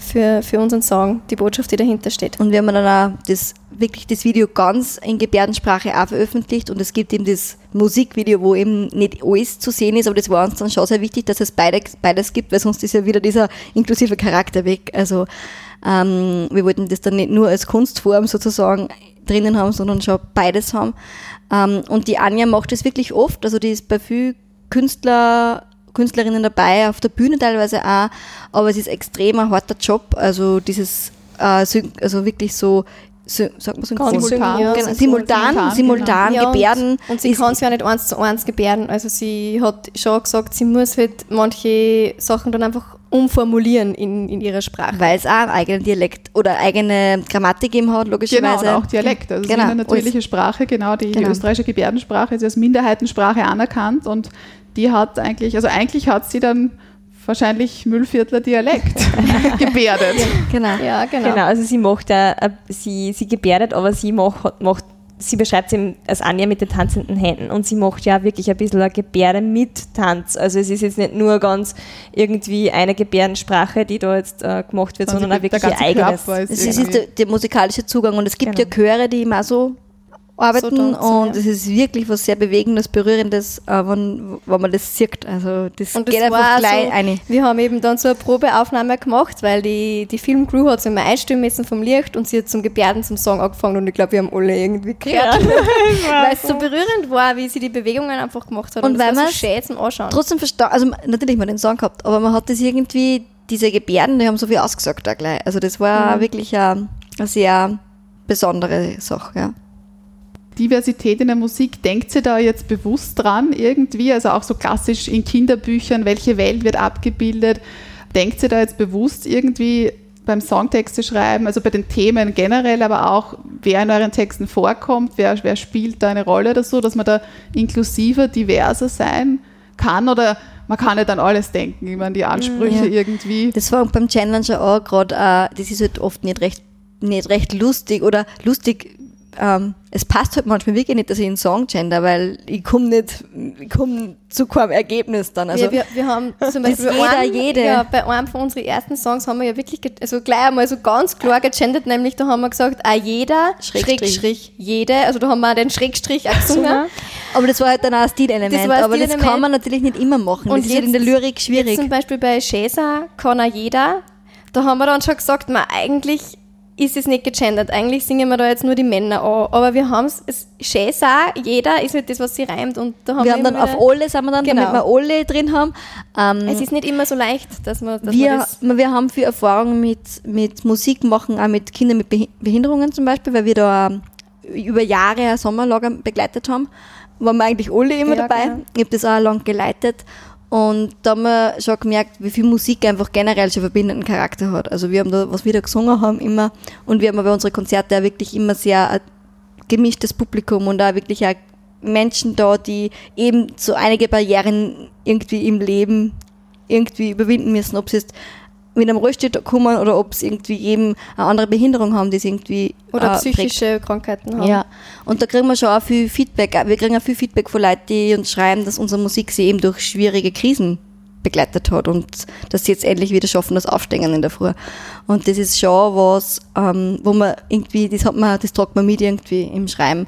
für, für unseren Song, die Botschaft, die dahinter steht. Und wir haben dann auch das, wirklich das Video ganz in Gebärdensprache auch veröffentlicht und es gibt eben das Musikvideo, wo eben nicht alles zu sehen ist, aber das war uns dann schon sehr wichtig, dass es beides, beides gibt, weil sonst ist ja wieder dieser inklusive Charakter weg. Also ähm, wir wollten das dann nicht nur als Kunstform sozusagen drinnen haben, sondern schon beides haben. Ähm, und die Anja macht das wirklich oft, also die ist bei vielen Künstler Künstlerinnen dabei, auf der Bühne teilweise auch, aber es ist extrem ein harter Job, also dieses, äh, also wirklich so, sagt man synchron? Ganz Simultan. ja, Genau, so- simultan, simultan, simultan, Ja, Gebärden. Und, und sie kann es ja nicht eins zu eins gebärden. Also sie hat schon gesagt, sie muss halt manche Sachen dann einfach umformulieren in, in ihrer Sprache. weil es auch einen eigenen Dialekt oder eigene Grammatik eben hat, Genau, logischerweise. und auch Dialekt. Also es Genau, ist eine natürliche Sprache, genau. Die, die Genau. österreichische Gebärdensprache ist als Minderheitensprache anerkannt und die hat eigentlich, also eigentlich hat sie dann wahrscheinlich Müllviertler Dialekt gebärdet. Genau. ja, genau. Genau, also sie macht äh, sie, sie gebärdet, aber sie macht, macht sie beschreibt es eben als Anja mit den tanzenden Händen und sie macht ja wirklich ein bisschen eine Gebärde mit Tanz. Also es ist jetzt nicht nur ganz irgendwie eine Gebärdensprache, die da jetzt äh, gemacht wird, sondern auch wirklich ihr eigenes. Es ist der, der musikalische Zugang und es gibt Genau. ja Chöre, die immer so arbeiten So und ja. es ist wirklich was sehr Bewegendes, Berührendes, äh, wenn, wenn man das sieht. Also das Und geht das einfach gleich so, eine. Wir haben eben dann so eine Probeaufnahme gemacht, weil die, die Filmcrew hat sich immer einstimmen müssen vom Licht und sie hat zum Gebärden zum Song angefangen und ich glaube, wir haben alle irgendwie gehört. weil es so berührend war, wie sie die Bewegungen einfach gemacht hat. Und es weil war so schön zum Anschauen. Trotzdem verstanden, also natürlich man den Song gehabt, aber man hat das irgendwie, diese Gebärden, die haben so viel ausgesagt da gleich. Also das war Mhm. wirklich eine, eine sehr besondere Sache, ja. Diversität in der Musik, denkt ihr da jetzt bewusst dran irgendwie? Also auch so klassisch in Kinderbüchern, welche Welt wird abgebildet? Denkt ihr da jetzt bewusst irgendwie beim Songtexte schreiben, also bei den Themen generell, aber auch wer in euren Texten vorkommt, wer, wer spielt da eine Rolle oder so, dass man da inklusiver, diverser sein kann oder man kann nicht an alles denken, ich meine, die Ansprüche Ja. irgendwie. Das war beim Challenger auch gerade, äh, das ist halt oft nicht recht, nicht recht lustig oder lustig, ähm, es passt halt manchmal wirklich nicht, dass ich einen Song gender, weil ich komme nicht, ich komme zu keinem Ergebnis dann. Also, wir, wir, wir haben zum Das Beispiel jeder, einen, jede. Ja, bei einem von unseren ersten Songs haben wir ja wirklich also gleich einmal so ganz klar gegendert, nämlich da haben wir gesagt, ah, jeder, Schrägstrich. Schrägstrich, jede, also da haben wir den Schrägstrich auch gesungen. aber das war halt dann auch ein Stilelement, Das ein aber das Stilelement. kann man natürlich nicht immer machen. Und das ist halt in der jetzt- Lyrik Jetzt schwierig. zum Beispiel bei Shesa kann auch jeder, da haben wir dann schon gesagt, man, eigentlich ist es nicht gegendert, eigentlich singen wir da jetzt nur die Männer an, aber wir haben es, Shesa, jeder ist halt das, was sie reimt und da haben wir wir, haben dann auf alle, sind wir dann, Genau. damit wir alle drin haben. Ähm, Es ist nicht immer so leicht, dass man, dass man wir, das wir haben viel Erfahrung mit, mit Musik machen, auch mit Kindern mit Behi- Behinderungen zum Beispiel, weil wir da über Jahre ein Sommerlager begleitet haben. Waren wir eigentlich alle immer Ja, dabei. genau. Ich habe das auch lang geleitet. Und da haben wir schon gemerkt, wie viel Musik einfach generell schon verbindenden Charakter hat. Also wir haben da, was wir da gesungen haben, immer, und wir haben bei unseren Konzerten auch wirklich immer sehr ein gemischtes Publikum und auch wirklich auch Menschen da, die eben so einige Barrieren irgendwie im Leben irgendwie überwinden müssen, ob sie jetzt mit einem Rollstuhl kommen oder ob sie irgendwie eben eine andere Behinderung haben, die sie irgendwie oder äh, psychische Krankheiten haben. ja, und da kriegen wir schon auch viel Feedback. Wir kriegen auch viel Feedback von Leuten, die uns schreiben, dass unsere Musik sie eben durch schwierige Krisen begleitet hat und dass sie jetzt endlich wieder schaffen, das Aufstehen in der Früh. Und das ist schon was, ähm, wo man irgendwie, das hat man, das tragt man mit irgendwie im Schreiben.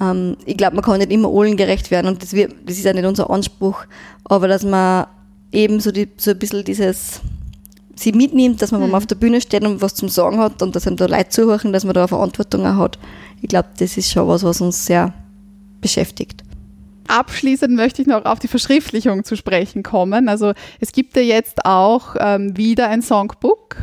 Ähm, ich glaube, man kann nicht immer allen gerecht werden und das, wird, das ist ja nicht unser Anspruch, aber dass man eben so, die, so ein bisschen dieses sie mitnimmt, dass man, wenn man auf der Bühne steht und was zum Sagen hat und dass einem da Leute zuhören, dass man da eine Verantwortung auch hat. Ich glaube, das ist schon was, was uns sehr beschäftigt. Abschließend möchte ich noch auf die Verschriftlichung zu sprechen kommen. Also es gibt ja jetzt auch ähm, wieder ein Songbook.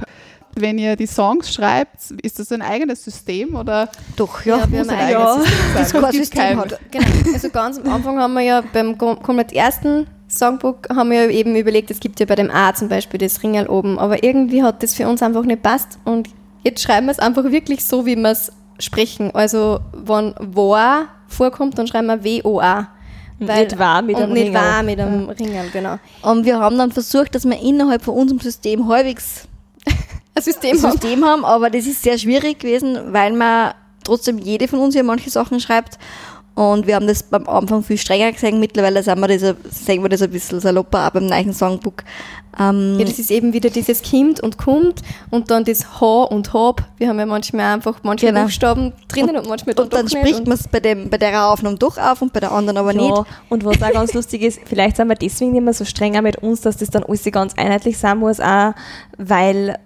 Wenn ihr die Songs schreibt, ist das ein eigenes System oder Doch, Ja, ja. wir haben ein ein eigenes System sein? das System kein- hat. Genau, also ganz am Anfang haben wir ja beim kom- komplett ersten Songbook haben wir ja eben überlegt, es gibt ja bei dem A zum Beispiel das Ringel oben, aber irgendwie hat das für uns einfach nicht passt und jetzt schreiben wir es einfach wirklich so, wie wir es sprechen. Also wenn war vorkommt, dann schreiben wir W-O-A. Und nicht wahr mit und einem nicht Ringel. wahr mit einem Ringel, genau. Und wir haben dann versucht, dass wir innerhalb von unserem System halbwegs Ein System ein haben. System haben, aber das ist sehr schwierig gewesen, weil man trotzdem jede von uns ja manche Sachen schreibt. Und wir haben das beim Anfang viel strenger gesehen. Mittlerweile sind wir das, ein- sehen wir das ein bisschen salopper, auch beim neuen Songbook. Ähm, Ja, das ist eben wieder dieses Kind und kommt und dann das H und Hab. Wir haben ja manchmal einfach manche Genau. Buchstaben drinnen und, manchmal und dann spricht und- man es bei, dem- bei der Aufnahme doch auf und bei der anderen aber ja, nicht. Und was auch ganz lustig ist, vielleicht sind wir deswegen nicht mehr so streng auch mit uns, dass das dann alles ganz einheitlich sein muss, auch weil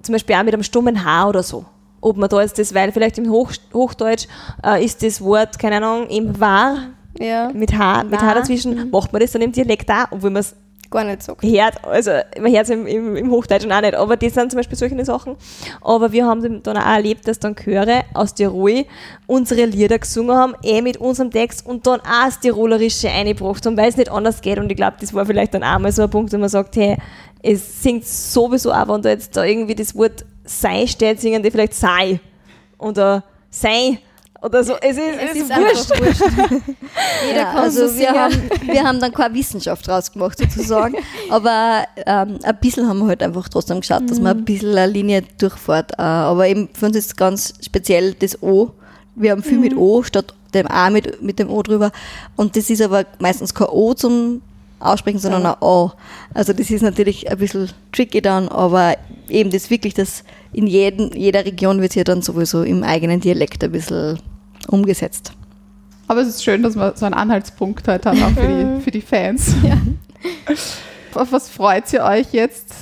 zum Beispiel auch mit einem stummen H oder so. Ob man da jetzt das, weil vielleicht im Hoch, Hochdeutsch äh, ist das Wort, keine Ahnung, im war Ja, mit H, mit H dazwischen, macht man das dann im Dialekt auch, obwohl man es gar nicht so. hört, also man hört es im, im, im Hochdeutschen auch nicht, aber das sind zum Beispiel solche Sachen. Aber wir haben dann auch erlebt, dass dann Chöre aus Tirol unsere Lieder gesungen haben, eh mit unserem Text und dann auch das Tirolerische eingebracht haben, weil es nicht anders geht. Und ich glaube, das war vielleicht dann auch mal so ein Punkt, wo man sagt, hey, es singt sowieso auch, wenn da jetzt da irgendwie das Wort sei steht, singen die vielleicht sei oder sei oder so. Es ist, Es es ist ist wurscht. wurscht. Jeder Ja, kann also so wir haben, wir haben dann keine Wissenschaft draus gemacht sozusagen, aber ähm, ein bisschen haben wir halt einfach trotzdem geschaut, dass man ein bisschen eine Linie durchfährt. Äh, aber eben für uns ist ganz speziell das O. Wir haben viel mit O statt dem A mit, mit dem O drüber und das ist aber meistens kein O zum Aussprechen, sondern ein O. Also das ist natürlich ein bisschen tricky dann, aber eben das wirklich, das in jedem, jeder Region wird ja dann sowieso im eigenen Dialekt ein bisschen umgesetzt. Aber es ist schön, dass wir so einen Anhaltspunkt halt haben, auch für die, für die Fans. Auf was freut ihr euch jetzt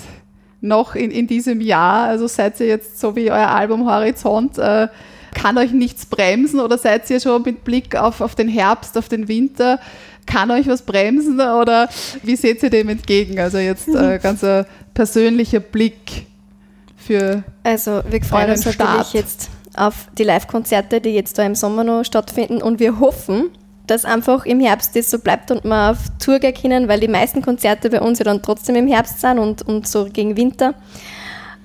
noch in, in diesem Jahr? Also seid ihr jetzt so wie euer Album Horizont, äh, kann euch nichts bremsen oder seid ihr schon mit Blick auf, auf den Herbst, auf den Winter, kann euch was bremsen oder wie seht ihr dem entgegen? Also jetzt äh, ganz ein persönlicher Blick für Also wir freuen uns natürlich Start. jetzt auf die Live-Konzerte, die jetzt da im Sommer noch stattfinden und wir hoffen, dass einfach im Herbst das so bleibt und wir auf Tour gehen können, weil die meisten Konzerte bei uns ja dann trotzdem im Herbst sind und, und so gegen Winter.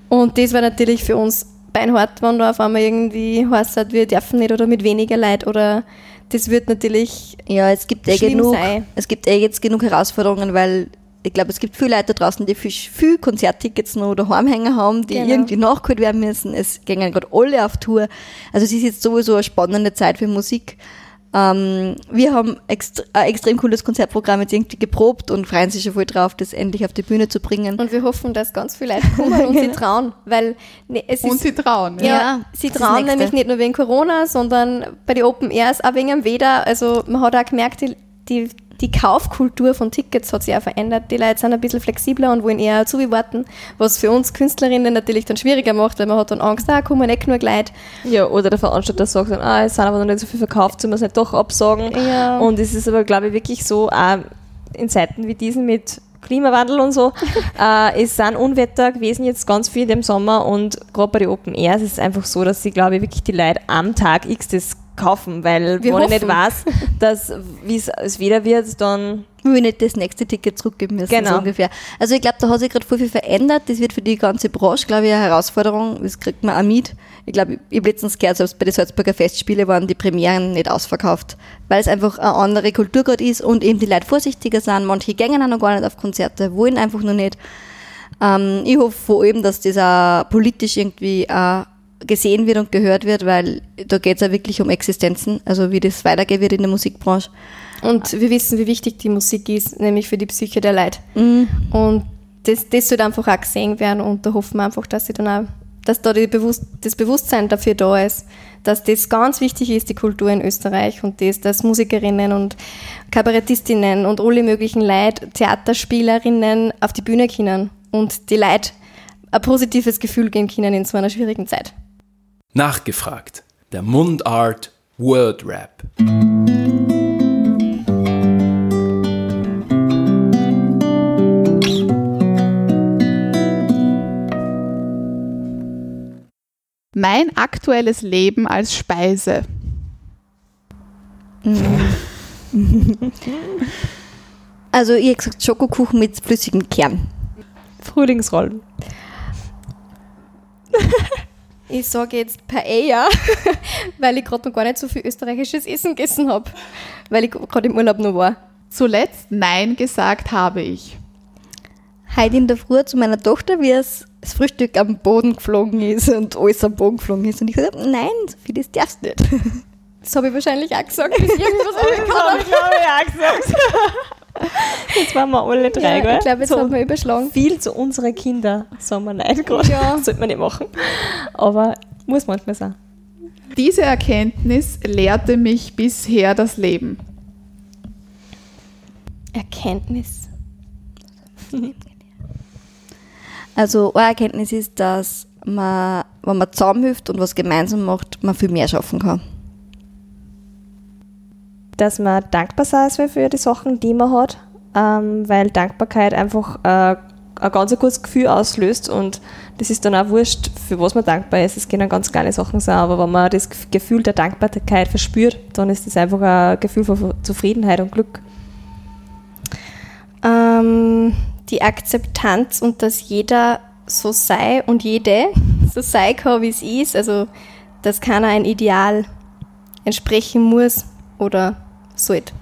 Und das war natürlich für uns beinhart, wenn da auf einmal irgendwie heißt, wir dürfen nicht oder mit weniger Leid oder das wird natürlich Ja, es gibt eh genug, sei. es gibt eh jetzt genug Herausforderungen, weil ich glaube, es gibt viele Leute draußen, die viel, viel Konzerttickets noch daheim hängen haben, die Genau. irgendwie nachgeholt werden müssen. Es gehen gerade alle auf Tour. Also es ist jetzt sowieso eine spannende Zeit für Musik. Ähm, wir haben extre ein extrem cooles Konzertprogramm jetzt irgendwie geprobt und freuen sich schon voll drauf, das endlich auf die Bühne zu bringen. und wir hoffen, dass ganz viele Leute kommen und sie trauen, weil ne, es und ist sie trauen. Ja, Ja, sie das trauen nämlich nicht nur wegen Corona, sondern bei den Open Airs auch wegen dem Wetter. Also man hat auch gemerkt, die, die, die Kaufkultur von Tickets hat sich auch verändert. Die Leute sind ein bisschen flexibler und wollen eher zuwarten, was für uns Künstlerinnen natürlich dann schwieriger macht, weil man hat dann Angst, ah, kommen nicht genug Leute. Ja, oder der Veranstalter sagt dann, ah, es sind aber noch nicht so viel verkauft, sollen wir es nicht doch absagen. Ja. Und es ist aber, glaube ich, wirklich so, auch in Zeiten wie diesen mit Klimawandel und so, äh, es sind Unwetter gewesen jetzt ganz viel im Sommer und gerade bei den Open Airs ist es einfach so, dass sie, glaube ich, wirklich die Leute am Tag X das kaufen, weil Wir wenn ich nicht weiß, dass wie es wieder wird, dann Wir will nicht das nächste Ticket zurückgeben müssen, Genau. so ungefähr. Also ich glaube, da hat sich gerade voll viel verändert. Das wird für die ganze Branche, glaube ich, eine Herausforderung. Das kriegt man auch mit. Ich glaube, ich habe letztens gehört, selbst bei den Salzburger Festspiele waren die Premieren nicht ausverkauft, weil es einfach eine andere Kultur gerade ist und eben die Leute vorsichtiger sind. Manche gehen auch noch gar nicht auf Konzerte, wollen einfach noch nicht. Ähm, ich hoffe vor allem, dass das auch politisch irgendwie auch gesehen wird und gehört wird, weil da geht es ja wirklich um Existenzen, also wie das weitergehen wird in der Musikbranche. Und wir wissen, wie wichtig die Musik ist, nämlich für die Psyche der Leute. Mhm. Und das, das sollte einfach auch gesehen werden und da hoffen wir einfach, dass sie dann auch, dass da Bewusst das Bewusstsein dafür da ist, dass das ganz wichtig ist, die Kultur in Österreich und das, dass Musikerinnen und Kabarettistinnen und alle möglichen Leute, Theaterspielerinnen auf die Bühne können und die Leute ein positives Gefühl geben können in so einer schwierigen Zeit. Nachgefragt. Der Mundart Word Rap. Mein aktuelles Leben als Speise. Also ich hätte gesagt Schokokuchen mit flüssigem Kern. Frühlingsrollen. Ich sage jetzt Paella, weil ich gerade noch gar nicht so viel österreichisches Essen gegessen habe, weil ich gerade im Urlaub noch war. Zuletzt Nein gesagt habe ich. Heute in der Früh zu meiner Tochter, wie es das Frühstück am Boden geflogen ist und alles am Boden geflogen ist. Und ich gesagt, nein, so viel das darfst du nicht. Das habe ich wahrscheinlich auch gesagt, bis irgendwas habe ich, glaube ich, auch gesagt. Jetzt waren wir alle drei, ja, gell? Ich glaube, jetzt so haben wir überschlagen. viel zu unseren Kindern sagen wir nein gerade. Ja. Sollte man nicht machen. Aber muss manchmal sein. Diese Erkenntnis lehrte mich bisher das Leben. Erkenntnis. Also eine Erkenntnis ist, dass man, wenn man zusammenhilft und was gemeinsam macht, man viel mehr schaffen kann. Dass man dankbar sein soll für die Sachen, die man hat, ähm, weil Dankbarkeit einfach äh, ein ganz gutes Gefühl auslöst und das ist dann auch wurscht, für was man dankbar ist. Es können ganz kleine Sachen sein, aber wenn man das Gefühl der Dankbarkeit verspürt, dann ist das einfach ein Gefühl von Zufriedenheit und Glück. Ähm, die Akzeptanz und dass jeder so sei und jede so sei kann, wie es ist. Also, dass keiner ein Ideal entsprechen muss oder sollte.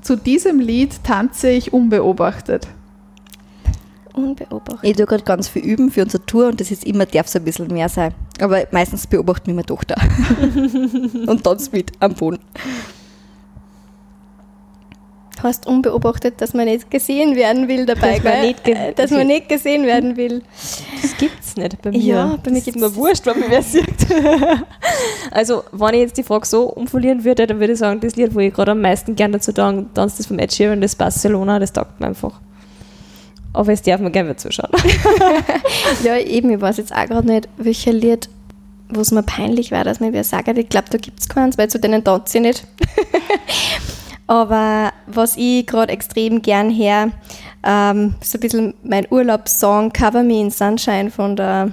Zu diesem Lied tanze ich unbeobachtet. Unbeobachtet. Ich tue gerade ganz viel üben für unsere Tour und das ist immer, darf es ein bisschen mehr sein. Aber meistens beobachten mich meine Tochter. und tanzt mit am Boden. Heißt unbeobachtet, dass man nicht gesehen werden will dabei, Dass man nicht Äh, dass man nicht gesehen werden will. Das gibt's nicht bei mir. Ja, bei mir ist gibt's mir wurscht, wenn mich wer sieht. also, wenn ich jetzt die Frage so umformulieren würde, dann würde ich sagen, das Lied, wo ich gerade am meisten gerne dazu tanze, das vom Ed Sheeran, das Barcelona, das taugt mir einfach. Aber es darf man gerne zuschauen. Ja, eben, ich weiß jetzt auch gerade nicht, welcher Lied, wo es mir peinlich war, dass mir wer sagt, ich glaube, da gibt es keins, weil zu denen tanze ich nicht. Aber was ich gerade extrem gern her, ähm, so ein bisschen mein Urlaubssong Cover Me in Sunshine von der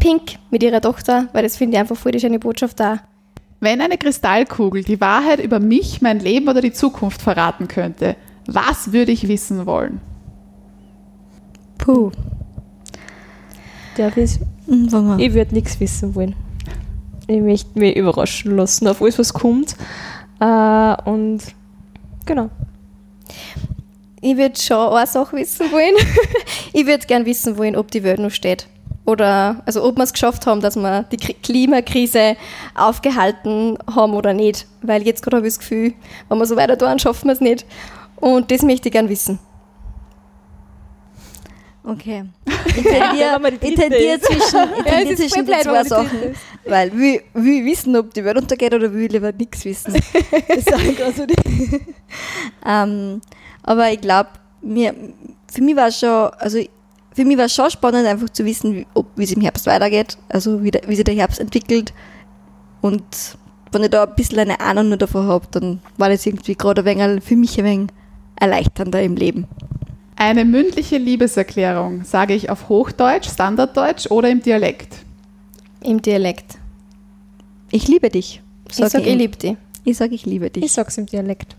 Pink mit ihrer Tochter, weil das finde ich einfach voll die schöne Botschaft da. Wenn eine Kristallkugel die Wahrheit über mich, mein Leben oder die Zukunft verraten könnte, was würde ich wissen wollen? Puh. Darf ich? Hm, wir- Ich würde nichts wissen wollen. Ich möchte mich überraschen lassen auf alles, was kommt. Äh, und genau. Ich würde schon eine Sache wissen wollen. ich würde gern wissen wollen, ob die Welt noch steht. Oder, also ob wir es geschafft haben, dass wir die Kri- Klimakrise aufgehalten haben oder nicht. Weil jetzt gerade habe ich das Gefühl, wenn wir so weiter tun, schaffen wir es nicht. Und das möchte ich gern wissen. Okay. Ich tendiere, die ich zwischen, ich Ja, tendiere zwischen den zwei die Sachen. Weil will ich wissen, ob die Welt untergeht oder will ich lieber nichts wissen. Das sage ich gerade so nicht. ähm, aber ich glaube, mir, für mich war es schon, also für mich war schon spannend, einfach zu wissen, wie, ob, wie es im Herbst weitergeht, also wie, der, wie sich der Herbst entwickelt. Und wenn ich da ein bisschen eine Ahnung nur davon habe, dann war das irgendwie gerade ein wenig, für mich ein wenig erleichternder im Leben. Eine mündliche Liebeserklärung sage ich auf Hochdeutsch, Standarddeutsch oder im Dialekt. Im Dialekt. Ich liebe dich. Ich sage, ich liebe dich. Ich sage, ich liebe dich. Ich sag's im Dialekt.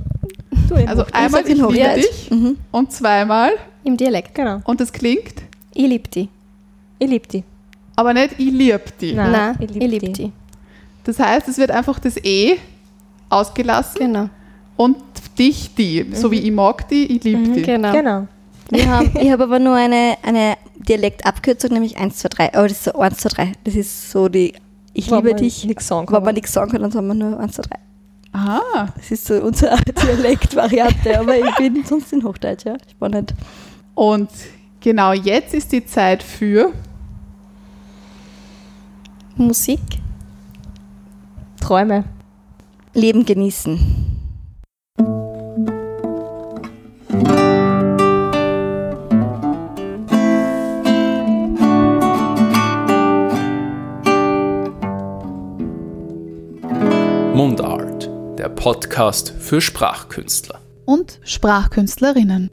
Also einmal in ich liebe Hochdeutsch. dich Mhm. und zweimal Im Dialekt. Genau. und das klingt, Ich liebe dich. Ich liebe die. aber nicht ich lieb die. Nein, Nein, ich ich lieb liebe die. dich. Das heißt, es wird einfach das E ausgelassen Genau. und dich die. So wie ich mag die, ich liebe die. genau. Genau. Wir haben, ich habe aber nur eine, eine Dialektabkürzung, nämlich 1, 2, 3. Aber das ist so 1, 2, 3. Das ist so die Ich Wo liebe man dich. Nichts sagen Wenn kann. man nichts sagen kann, dann haben wir nur 1, 2, 3. Aha. Das ist so unsere Dialektvariante, aber ich bin sonst in Hochdeutsch, ja. Spannend. Und genau jetzt ist die Zeit für Musik. Träume. Leben genießen. Podcast für Sprachkünstler. und Sprachkünstlerinnen.